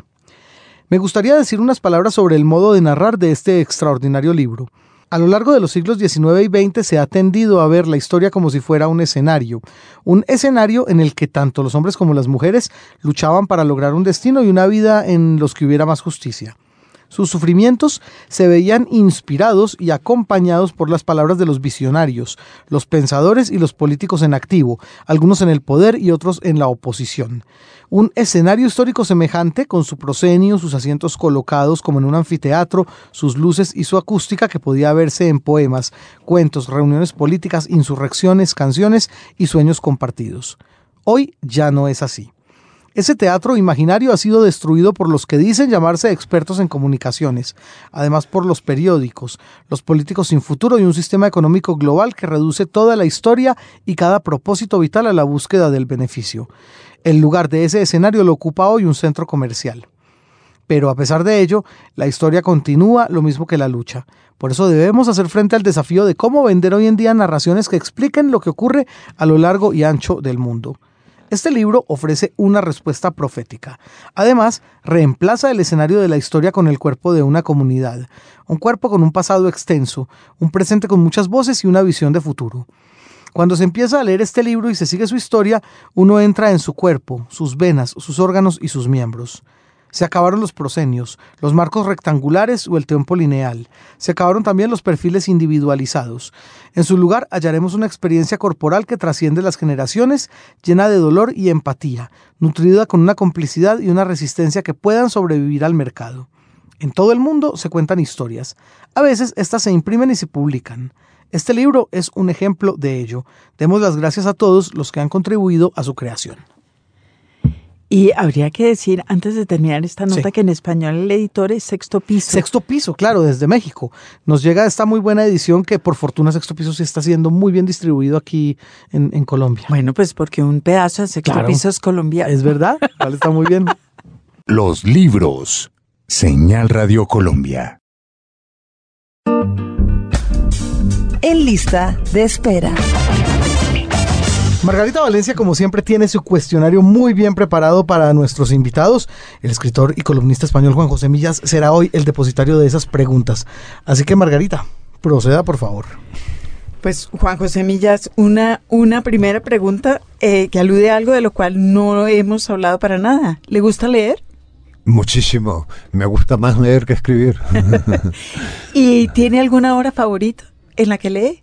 Me gustaría decir unas palabras sobre el modo de narrar de este extraordinario libro. A lo largo de los siglos XIX y XX se ha tendido a ver la historia como si fuera un escenario, un escenario en el que tanto los hombres como las mujeres luchaban para lograr un destino y una vida en los que hubiera más justicia. Sus sufrimientos se veían inspirados y acompañados por las palabras de los visionarios, los pensadores y los políticos en activo, algunos en el poder y otros en la oposición. Un escenario histórico semejante, con su proscenio, sus asientos colocados como en un anfiteatro, sus luces y su acústica que podía verse en poemas, cuentos, reuniones políticas, insurrecciones, canciones y sueños compartidos. Hoy ya no es así. Ese teatro imaginario ha sido destruido por los que dicen llamarse expertos en comunicaciones, además por los periódicos, los políticos sin futuro y un sistema económico global que reduce toda la historia y cada propósito vital a la búsqueda del beneficio. El lugar de ese escenario lo ocupa hoy un centro comercial. Pero a pesar de ello, la historia continúa lo mismo que la lucha. Por eso debemos hacer frente al desafío de cómo vender hoy en día narraciones que expliquen lo que ocurre a lo largo y ancho del mundo. Este libro ofrece una respuesta profética. Además, reemplaza el escenario de la historia con el cuerpo de una comunidad, un cuerpo con un pasado extenso, un presente con muchas voces y una visión de futuro. Cuando se empieza a leer este libro y se sigue su historia, uno entra en su cuerpo, sus venas, sus órganos y sus miembros. Se acabaron los proscenios, los marcos rectangulares o el tiempo lineal. Se acabaron también los perfiles individualizados. En su lugar hallaremos una experiencia corporal que trasciende las generaciones, llena de dolor y empatía, nutrida con una complicidad y una resistencia que puedan sobrevivir al mercado. En todo el mundo se cuentan historias. A veces estas se imprimen y se publican. Este libro es un ejemplo de ello. Demos las gracias a todos los que han contribuido a su creación. Y habría que decir, antes de terminar esta nota, que en español el editor es Sexto Piso. Sexto Piso, claro, desde México. Nos llega esta muy buena edición que por fortuna Sexto Piso sí está siendo muy bien distribuido aquí en, Colombia. Bueno, pues porque un pedazo de Sexto Piso es colombiano. Es verdad, vale, está muy bien. Los libros. Señal Radio Colombia. En lista de espera. Margarita Valencia, como siempre, tiene su cuestionario muy bien preparado para nuestros invitados. El escritor y columnista español Juan José Millas será hoy el depositario de esas preguntas. Así que, Margarita, proceda, por favor. Pues Juan José Millas, una, una primera pregunta eh, que alude a algo de lo cual no hemos hablado para nada. ¿Le gusta leer? Muchísimo. Me gusta más leer que escribir. ¿Y tiene alguna hora favorita en la que lee?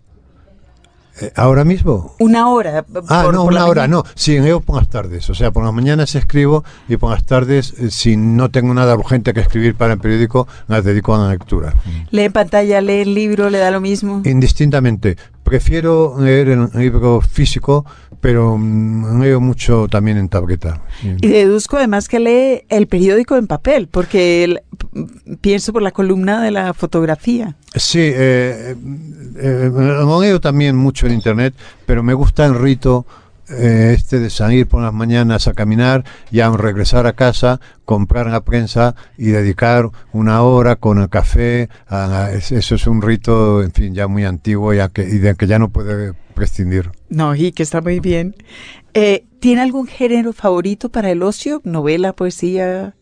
Eh, ¿Ahora mismo? Una hora. Ah, no, una hora, no. Sí, en ello por las tardes. O sea, por las mañanas escribo y por las tardes, eh, si no tengo nada urgente que escribir para el periódico, las dedico a la lectura. ¿Lee pantalla, lee el libro, le da lo mismo? Indistintamente. Prefiero leer el libro físico, pero mm, leo mucho también en tableta. Y deduzco además que lee el periódico en papel, porque pienso por la columna de la fotografía. Sí, eh, eh, leo también mucho en internet, pero me gusta el rito eh, este de salir por las mañanas a caminar y a regresar a casa, comprar la prensa y dedicar una hora con el café. eso es un rito, en fin, ya muy antiguo y, que, y de que ya no puede prescindir. No, y que está muy bien. Eh, ¿Tiene algún género favorito para el ocio? ¿Novela, poesía?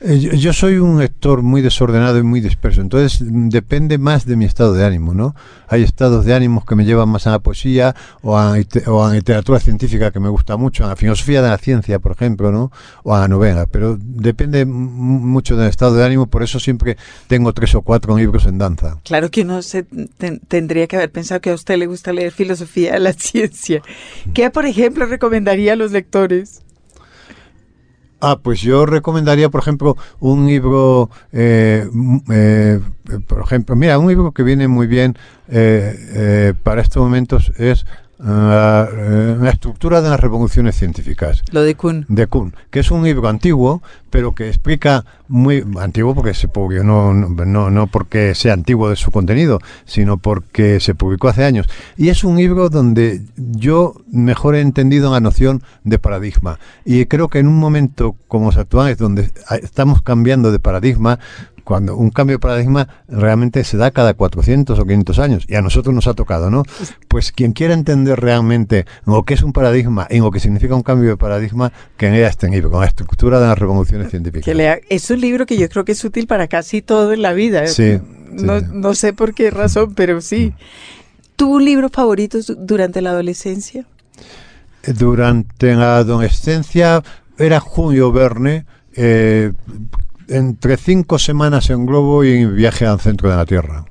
Eh, yo, soy un lector muy desordenado y muy disperso, entonces depende más de mi estado de ánimo, ¿no? Hay estados de ánimo que me llevan más a la poesía o a, o a literatura científica que me gusta mucho, a la filosofía de la ciencia, por ejemplo, ¿no? O a la novela, pero depende mucho del estado de ánimo, por eso siempre tengo tres o cuatro libros en danza. Claro que uno se tendría que haber pensado que a usted le gusta leer filosofía de la ciencia. ¿Qué, por ejemplo, recomendaría a los lectores? Ah, pues yo recomendaría, por ejemplo, un libro, eh, eh, por ejemplo, mira, un libro que viene muy bien eh, para estos momentos es la, la, estructura de las revoluciones científicas. Lo de Kuhn. De Kuhn, que es un libro antiguo, pero que explica muy antiguo porque se publicó, no, no, no porque sea antiguo de su contenido, sino porque se publicó hace años. Y es un libro donde yo mejor he entendido la noción de paradigma. Y creo que en un momento como los actuales, donde estamos cambiando de paradigma, cuando un cambio de paradigma realmente se da cada 400 o 500 años y a nosotros nos ha tocado, ¿no? Pues quien quiera entender realmente lo que es un paradigma y lo que significa un cambio de paradigma, que lea este libro, con la estructura de las revoluciones científicas. Que lea, es un libro que yo creo que es útil para casi todo en la vida. Sí. No, no sé por qué razón, pero sí. ¿Tuvo un libro favorito durante la adolescencia? Durante la adolescencia era Julio Verne, eh, entre cinco semanas en globo y viaje al centro de la Tierra.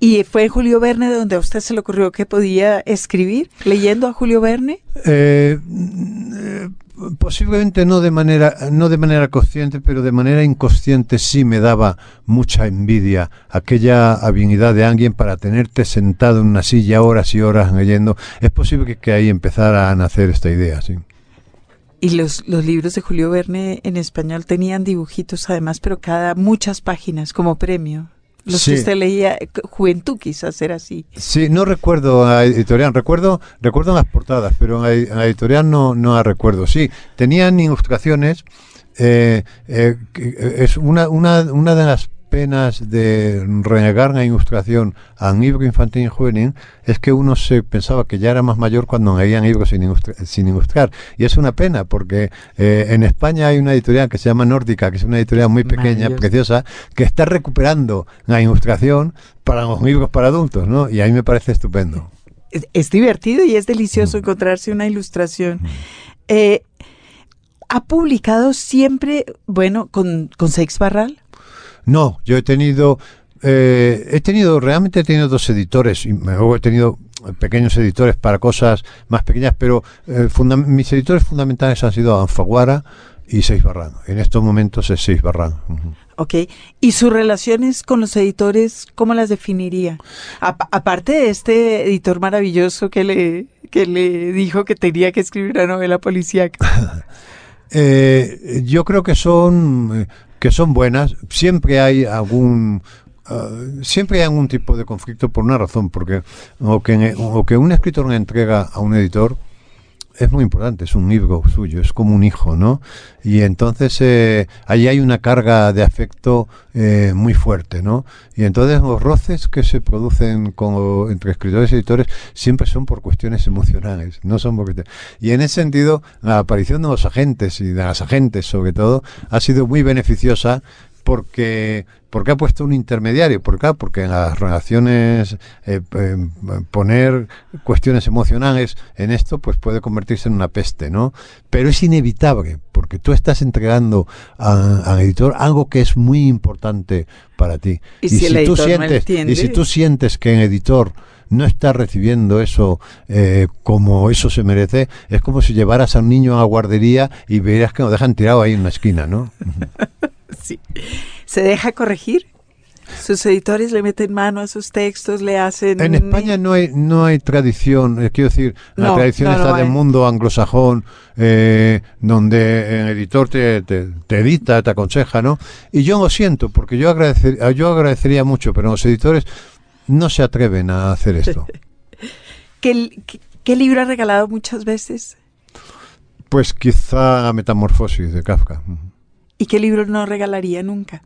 ¿Y fue Julio Verne donde a usted se le ocurrió que podía escribir leyendo a Julio Verne? Eh, eh, posiblemente no de manera no de manera consciente, pero de manera inconsciente sí me daba mucha envidia aquella habilidad de alguien para tenerte sentado en una silla horas y horas leyendo. Es posible que, que ahí empezara a nacer esta idea, sí. Y los, los libros de Julio Verne en español tenían dibujitos además, pero cada muchas páginas como premio. Los que usted leía, Juventud quizás era así. Sí, no recuerdo a editorial, recuerdo, recuerdo las portadas, pero en la editorial no, no la recuerdo. Sí, tenían ilustraciones, eh, eh, es una, una, una de las penas de renegar la ilustración a un libro infantil y juvenil es que uno se pensaba que ya era más mayor cuando leían libros sin, sin ilustrar. Y es una pena porque eh, en España hay una editorial que se llama Nórdica, que es una editorial muy pequeña, preciosa, que está recuperando la ilustración para los libros para adultos, ¿no? Y a mí me parece estupendo. Es, divertido y es delicioso mm. encontrarse una ilustración. Mm. Eh, ¿Ha publicado siempre, bueno, con, con Seix Barral? No, yo he tenido, eh, he tenido, realmente he tenido dos editores, y luego he tenido pequeños editores para cosas más pequeñas, pero eh, mis editores fundamentales han sido Anfaguara y Seis Barran. En estos momentos es Seis Barran. Ok. ¿Y sus relaciones con los editores, cómo las definiría? aparte de este editor maravilloso que le, que le dijo que tenía que escribir una novela policíaca. eh, yo creo que son que son buenas, siempre hay algún uh, siempre hay algún tipo de conflicto por una razón, porque o que, o que un escritor entrega a un editor es muy importante, es un libro suyo, es como un hijo, ¿no? Y entonces eh, ahí hay una carga de afecto eh, muy fuerte, ¿no? Y entonces los roces que se producen con, entre escritores y editores siempre son por cuestiones emocionales, no son porque... Y en ese sentido, la aparición de los agentes y de las agentes sobre todo ha sido muy beneficiosa porque porque ha puesto un intermediario, ¿por qué? Porque en las relaciones eh, eh, poner cuestiones emocionales en esto pues puede convertirse en una peste, ¿no? Pero es inevitable porque tú estás entregando al editor algo que es muy importante para ti. Y, si, tú sientes y si tú sientes que el editor no está recibiendo eso eh, como eso se merece, es como si llevaras a un niño a la guardería y verías que lo dejan tirado ahí en una esquina, ¿no? sí. ¿Se deja corregir? Sus editores le meten mano a sus textos, le hacen... En España no hay, no hay tradición, eh, quiero decir, la tradición está del mundo anglosajón, eh, donde el editor te, te, edita, te aconseja, ¿no? Y yo lo siento, porque yo, agradecer, yo agradecería mucho, pero los editores no se atreven a hacer esto. ¿Qué, qué libro ha regalado muchas veces? Pues quizá Metamorfosis de Kafka. ¿Y qué libro no regalaría nunca?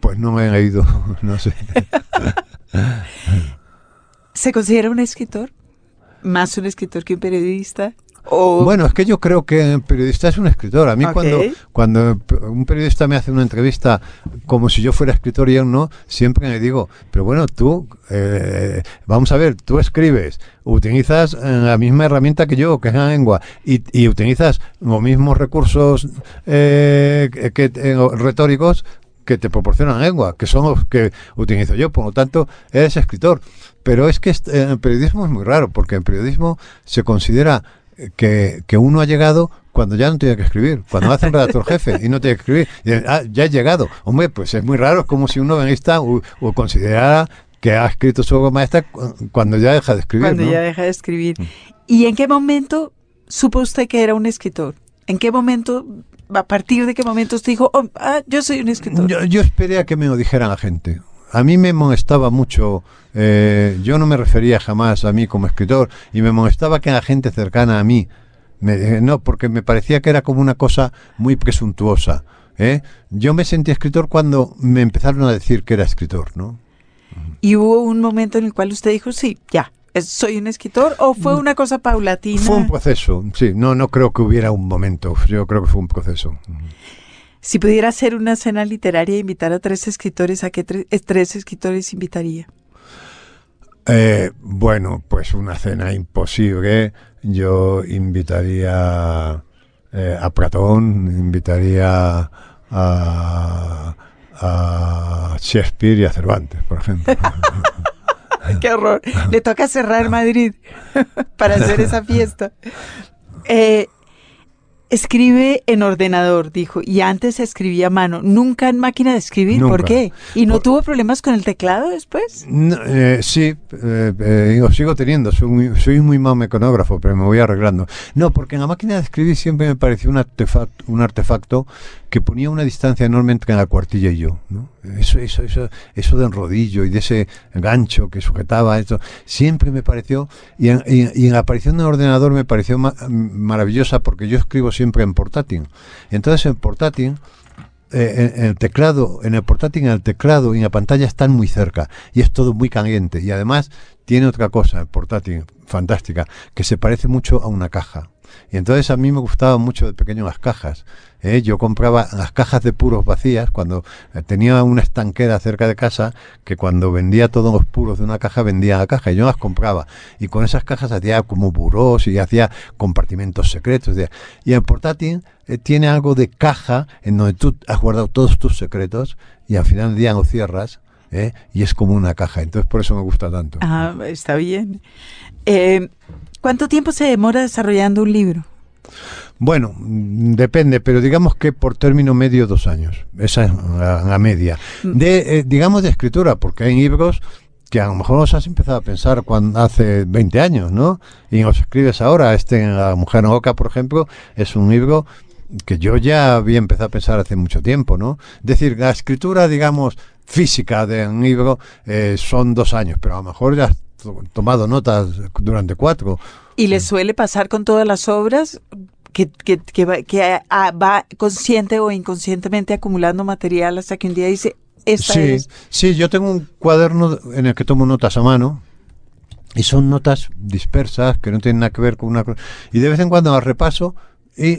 Pues no me he leído, no sé. ¿Se considera un escritor? ¿Más un escritor que un periodista? Bueno, es que yo creo que el periodista es un escritor. A mí cuando, cuando un periodista me hace una entrevista como si yo fuera escritor y él no, siempre me digo, pero bueno, tú, eh, vamos a ver, tú escribes, utilizas eh, la misma herramienta que yo, que es la lengua, y, y utilizas los mismos recursos eh, que, retóricos que te proporcionan lengua, que son los que utilizo yo. Por lo tanto, eres escritor. Pero es que el periodismo es muy raro, porque en periodismo se considera que, que uno ha llegado cuando ya no tiene que escribir, cuando hace un redactor jefe y no tiene que escribir, y, ah, ya ha llegado. Hombre, pues es muy raro, es como si un novelista o, o considerara que ha escrito su obra maestra cuando ya deja de escribir. Cuando ya deja de escribir. Mm. ¿Y en qué momento supo usted que era un escritor? ¿En qué momento a partir de qué momento usted dijo, oh, ah, yo soy un escritor? Yo, esperé a que me lo dijera la gente. A mí me molestaba mucho, eh, yo no me refería jamás a mí como escritor, y me molestaba que la gente cercana a mí, me, eh, no, porque me parecía que era como una cosa muy presuntuosa. ¿eh? Yo me sentí escritor cuando me empezaron a decir que era escritor, ¿no? ¿Y hubo un momento en el cual usted dijo, sí, ya, soy un escritor o fue mm. una cosa paulatina? Fue un proceso, sí, no, no creo que hubiera un momento, yo creo que fue un proceso. Si pudiera hacer una cena literaria e invitar a tres escritores, ¿a qué eh, tres escritores invitaría? Eh, bueno, pues una cena imposible. Yo invitaría eh, a Platón, invitaría a, a Shakespeare y a Cervantes, por ejemplo. Qué horror. Le toca cerrar Madrid para hacer esa fiesta. Eh, Escribe en ordenador, dijo, y antes escribía a mano, nunca en máquina de escribir, ¿por qué? ¿Y no tuvo problemas con el teclado después? Eh, sí, eh, eh sigo teniendo, soy muy, soy muy mal mecanógrafo, pero me voy arreglando. No, porque en la máquina de escribir siempre me pareció un artefacto, un artefacto que ponía una distancia enorme entre la cuartilla y yo. ¿no? Eso, eso, eso, eso del rodillo y de ese gancho que sujetaba esto, siempre me pareció, y en, y, la aparición del ordenador me pareció maravillosa porque yo escribo siempre en portátil. Entonces en portátil... Eh, en, el teclado, en el portátil, en el teclado y en la pantalla están muy cerca y es todo muy caliente y además tiene otra cosa, el portátil, fantástica, que se parece mucho a una caja. Y entonces a mí me gustaban mucho de pequeño las cajas. ¿eh? Yo compraba las cajas de puros vacías cuando eh, tenía una estanquera cerca de casa que cuando vendía todos los puros de una caja vendía la caja y yo las compraba. Y con esas cajas hacía como burós y hacía compartimentos secretos. Y el portátil eh, tiene algo de caja en donde tú has guardado todos tus secretos y al final del día lo cierras y es como una caja. Entonces por eso me gusta tanto. Ah, está bien. ¿Cuánto tiempo se demora desarrollando un libro? Bueno, depende, pero digamos que por término medio dos años. Esa es la, media. Mm. De, eh, digamos de escritura, porque hay libros que a lo mejor los has empezado a pensar cuando hace 20 años, ¿no? Y los escribes ahora. Este, La Mujer Oca, por ejemplo, es un libro que yo ya había empezado a pensar hace mucho tiempo, ¿no? Es decir, la escritura, digamos, física de un libro eh, son dos años, pero a lo mejor ya tomado notas durante cuatro. ¿Y le suele pasar con todas las obras? Que, que, que, va, que va consciente o inconscientemente acumulando material hasta que un día dice, esta sí. Sí, yo tengo un cuaderno en el que tomo notas a mano y son notas dispersas que no tienen nada que ver con una cosa. Y de vez en cuando las repaso y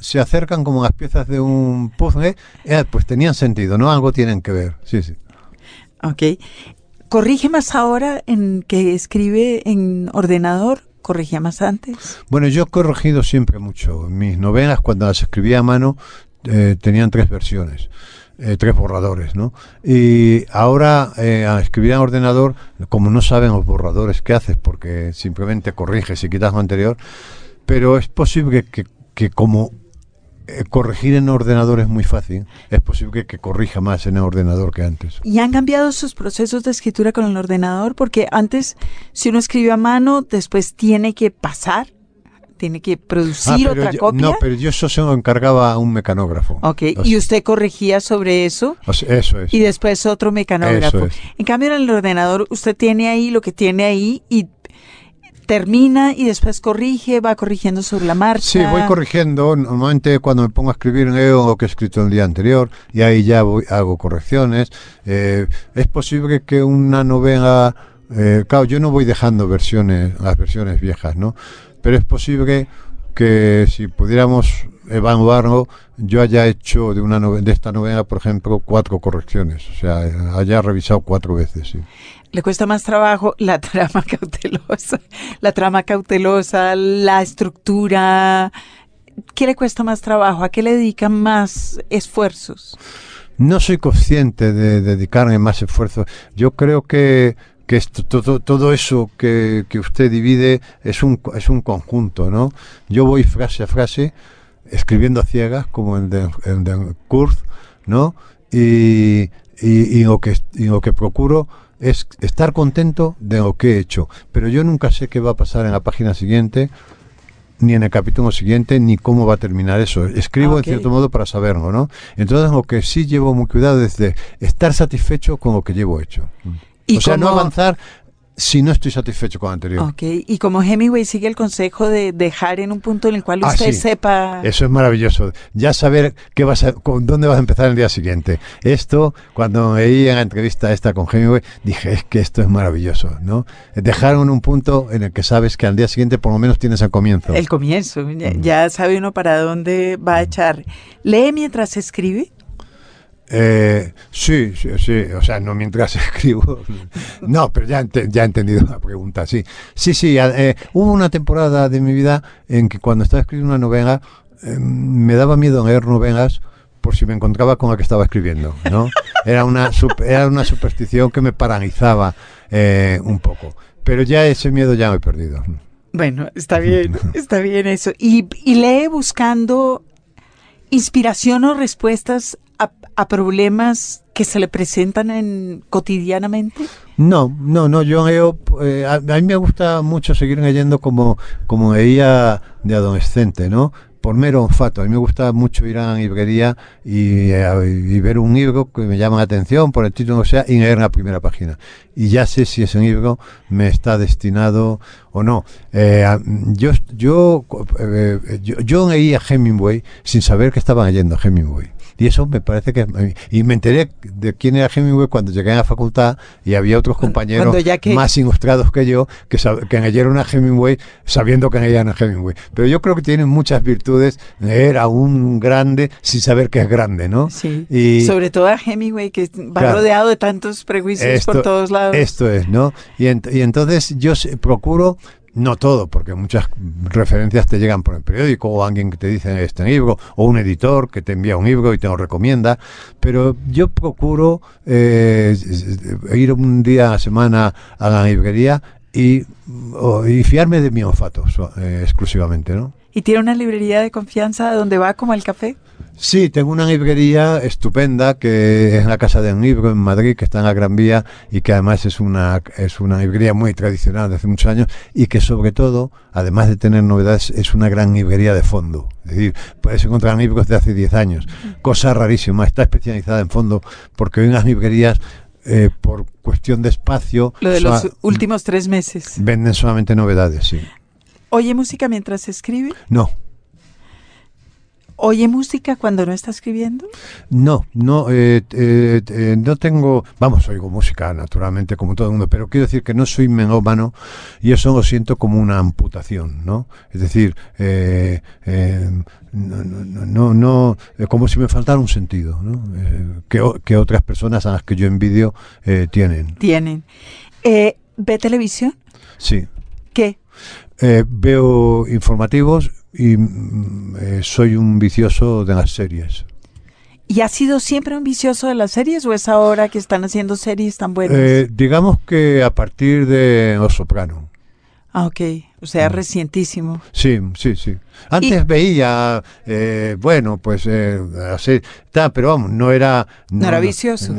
se acercan como las piezas de un puzzle, eh, pues tenían sentido, ¿no? Algo tienen que ver, sí, sí. Ok. ¿Corrige más ahora en que escribe en ordenador? ¿Corrigía más antes? Bueno, yo he corregido siempre mucho. Mis novelas, cuando las escribía a mano, eh, tenían tres versiones. Eh, tres borradores, ¿no? Y ahora eh, a escribir en ordenador, como no saben los borradores que haces, porque simplemente corriges y quitas lo anterior, pero es posible que que como eh, corregir en ordenador es muy fácil, es posible que, corrija más en el ordenador que antes. ¿Y han cambiado sus procesos de escritura con el ordenador? Porque antes, si uno escribe a mano, después tiene que pasar, tiene que producir ah, otra copia. No, pero yo eso se lo encargaba a un mecanógrafo. Ok, y usted corregía sobre eso. eso es. Y después otro mecanógrafo. En cambio, en el ordenador, usted tiene ahí lo que tiene ahí y termina y después corrige, va corrigiendo sobre la marcha. Sí, voy corrigiendo. Normalmente cuando me pongo a escribir leo lo que he escrito el día anterior y ahí ya hago correcciones. Eh, es posible que una novela, eh, claro, yo no voy dejando versiones, las versiones viejas, ¿no? Pero es posible que si pudiéramos evaluarlo, yo haya hecho de una de esta novela, por ejemplo, cuatro correcciones, o sea, haya revisado cuatro veces. Sí le cuesta más trabajo la trama cautelosa, la trama cautelosa, la estructura. ¿Qué le cuesta más trabajo? ¿A qué le dedican más esfuerzos? No soy consciente de dedicarme más esfuerzos. Yo creo que, que esto, todo, todo eso que, que, usted divide es un, es un conjunto, ¿no? Yo voy frase a frase escribiendo a ciegas, como el de, el de Kurz, ¿no? Y, y, y, lo que, y lo que procuro es estar contento de lo que he hecho, pero yo nunca sé qué va a pasar en la página siguiente, ni en el capítulo siguiente, ni cómo va a terminar eso. Escribo en cierto modo para saberlo, ¿no? Entonces lo que sí llevo muy cuidado es de estar satisfecho con lo que llevo hecho. o sea, no avanzar si no estoy satisfecho con el anterior. Ok, y como Hemingway sigue el consejo de dejar en un punto en el cual ah, usted sepa... Eso es maravilloso, ya saber qué vas a, con dónde vas a empezar el día siguiente. Esto, cuando veía en la entrevista esta con Hemingway, dije, es que esto es maravilloso, ¿no? Dejar en un punto en el que sabes que al día siguiente por lo menos tienes el comienzo. El comienzo, ya, sabe uno para dónde va a echar. ¿Lee mientras escribe? Eh, sí, sí, sí, o sea, no mientras escribo. No, pero ya, ya he entendido la pregunta, sí. Sí, sí, eh, hubo una temporada de mi vida en que cuando estaba escribiendo una novela, em, me daba miedo leer novelas por si me encontraba con la que estaba escribiendo, ¿no? Era una, era una superstición que me paralizaba eh, un poco. Pero ya ese miedo ya me he perdido. Bueno, está bien, está bien eso. Y, y lee buscando inspiración o respuestas a, problemas que se le presentan en, cotidianamente? No, no, no, yo eh, a, mí me gusta mucho seguir leyendo como, como veía de adolescente, ¿no? por mero olfato. A mí me gusta mucho ir a la librería y, eh, ver un libro que me llama la atención por el título o sea y leer la primera página. Y ya sé si ese libro me está destinado o no. Eh, yo, yo, yo, yo leí a Hemingway sin saber que estaba leyendo a Hemingway. Y eso me parece que... Y me enteré de quién era Hemingway cuando llegué a la facultad y había otros compañeros más ilustrados que yo que, que leyeron a Hemingway sabiendo que leían a Hemingway. Pero yo creo que tienen muchas virtudes leer a un grande sin saber que es grande, ¿no? Sí. Y, Sobre todo a Hemingway que va rodeado de tantos prejuicios por todos lados. Esto es, ¿no? Y, y entonces yo procuro no todo, porque muchas referencias te llegan por el periódico o alguien que te dice este libro o un editor que te envía un libro y te lo recomienda, pero yo procuro eh, ir un día a la semana a la librería y, fiarme de mi olfato eh, exclusivamente, ¿no? ¿Y tiene una librería de confianza donde va como el café? Sí, tengo una librería estupenda que es la Casa de un Libro en Madrid, que está en la Gran Vía y que además es una, es una librería muy tradicional de hace muchos años y que sobre todo, además de tener novedades, es una gran librería de fondo. Es decir, puedes encontrar libros de hace 10 años, cosa rarísima, está especializada en fondo porque hoy en las librerías eh, por cuestión de espacio. Lo de los últimos tres meses. Venden solamente novedades, sí. ¿Oye música mientras escribe? No. ¿Oye música cuando no está escribiendo? No, no, eh, eh, eh, no tengo, vamos, oigo música naturalmente como todo el mundo, pero quiero decir que no soy menómano y eso lo siento como una amputación, ¿no? Es decir, no, no, no, como si me faltara un sentido, ¿no? Que, que, otras personas a las que yo envidio tienen. Tienen. ¿Ve televisión? Sí. ¿Qué? veo informativos, y mm, eh, soy un vicioso de las series. ¿Y ha sido siempre un vicioso de las series o es ahora que están haciendo series tan buenas? Eh, digamos que a partir de Los Soprano. Ah, ok. O sea, mm. recientísimo. Sí, sí, sí. Antes veía, eh, bueno, pues eh, así, pero vamos, no era... No, era vicioso.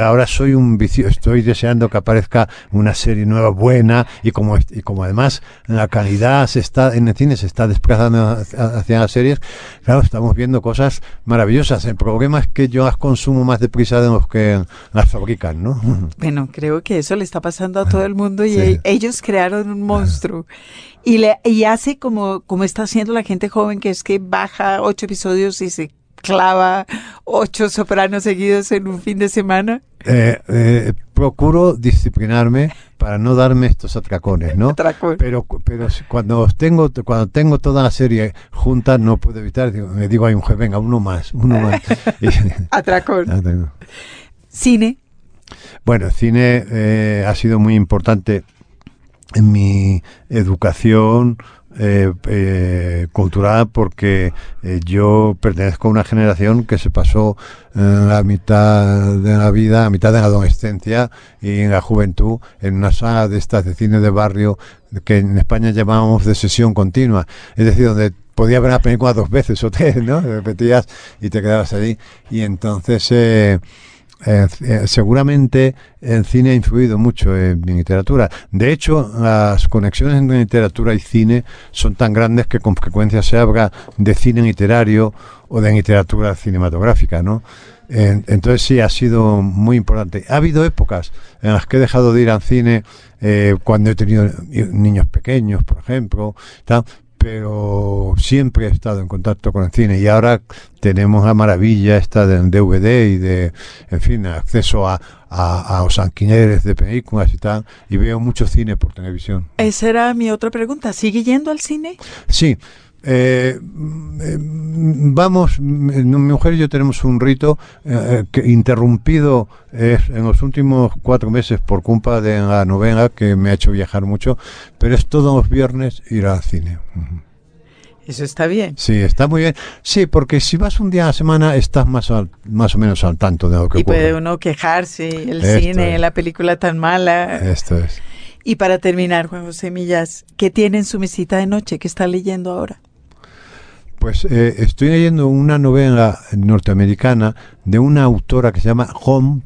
ahora soy un vicioso, estoy deseando que aparezca una serie nueva, buena, y como, y como además la calidad se está en el cine se está desplazando hacia las series, claro, estamos viendo cosas maravillosas. El problema es que yo las consumo más deprisa de los que las fabrican, ¿no? Bueno, creo que eso le está pasando a todo el mundo y e, ellos crearon un monstruo. Y, le, y hace como, como está haciendo la gente joven, que es que baja ocho episodios y se clava ocho sopranos seguidos en un fin de semana? Eh, eh, procuro disciplinarme para no darme estos atracones, ¿no? Pero, pero cuando tengo cuando tengo toda la serie junta no puedo evitar, me digo a un venga, uno más, uno más. Atracón. Cine. Bueno, cine eh, ha sido muy importante en mi educación eh, eh, cultural porque eh, yo pertenezco a una generación que se pasó en la mitad de la vida, a mitad de la adolescencia y en la juventud en una sala de estas de cine de barrio que en España llamábamos de sesión continua, es decir, donde podía ver la película dos veces o tres, ¿no? Repetías y te quedabas allí y entonces eh, eh, seguramente el cine ha influido mucho en mi literatura. De hecho, las conexiones entre literatura y cine son tan grandes que con frecuencia se habla de cine literario o de literatura cinematográfica, ¿no? entonces sí, ha sido muy importante. Ha habido épocas en las que he dejado de ir al cine eh, cuando he tenido niños pequeños, por ejemplo, pero siempre he estado en contacto con el cine y ahora tenemos la maravilla esta del DVD y de, en fin, acceso a, a, los alquileres de películas y tal, y veo mucho cine por televisión. Esa era mi otra pregunta, ¿sigue yendo al cine? Sí, eh, mm, vamos, mi mujer y yo tenemos un rito eh, que interrumpido en los últimos cuatro meses por culpa de la novena que me ha hecho viajar mucho, pero es todos los viernes ir al cine. Eso está bien. Sí, está muy bien. Sí, porque si vas un día a la semana estás más, más o menos al tanto de lo que y ocurre. Y puede uno quejarse, el cine, la película tan mala. Esto es. Y para terminar, Juan José Millas, ¿qué tiene en su mesita de noche? ¿Qué está leyendo ahora? Pues eh, estoy leyendo una novela norteamericana de una autora que se llama Holmes,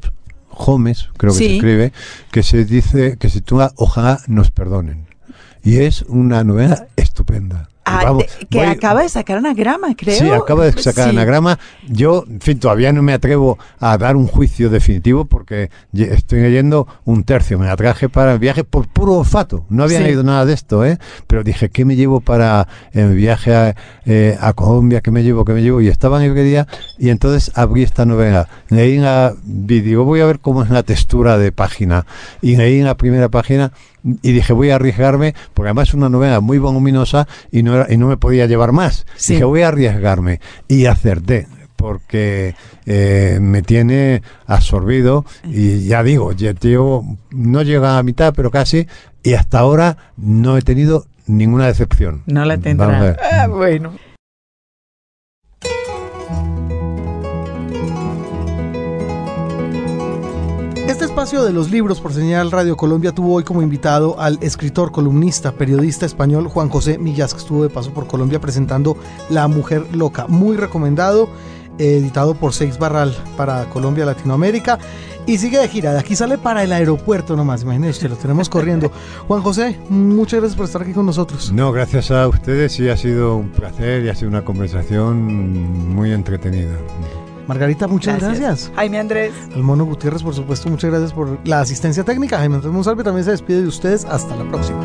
Holmes creo que se escribe, que se dice, que se titula Ojalá nos perdonen. Y es una novela estupenda. Ah, que acaba de sacar anagrama, creo. Sí, acaba de sacar anagrama. Yo, en fin, todavía no me atrevo a dar un juicio definitivo porque estoy leyendo un tercio. Me la traje para el viaje por puro olfato. No había leído nada de esto, ¿eh? Pero dije, ¿qué me llevo para el viaje a, eh, a Colombia? ¿Qué me llevo? ¿Qué me llevo? Y estaba en librería y entonces abrí esta novela. Leí en la... Digo, voy a ver cómo es la textura de página. Y leí en la primera página y dije voy a arriesgarme porque además es una novela muy voluminosa y no, y no me podía llevar más. Dije voy a arriesgarme y acerté porque eh, me tiene absorbido y ya digo, tío no llega a mitad pero casi y hasta ahora no he tenido ninguna decepción. No la tendrá. Ah, bueno. Espacio de los libros por señal Radio Colombia tuvo hoy como invitado al escritor, columnista, periodista español Juan José Millas, que estuvo de paso por Colombia presentando La Mujer Loca. Muy recomendado, editado por Seix Barral para Colombia, Latinoamérica. Y sigue de gira, de aquí sale para el aeropuerto nomás, imagínense, lo tenemos corriendo. Juan José, muchas gracias por estar aquí con nosotros. No, gracias a ustedes y ha sido un placer y ha sido una conversación muy entretenida. Margarita, muchas gracias. Jaime Andrés. Al Mono Gutiérrez, por supuesto, muchas gracias por la asistencia técnica. Jaime Andrés Monsalve también se despide de ustedes. Hasta la próxima.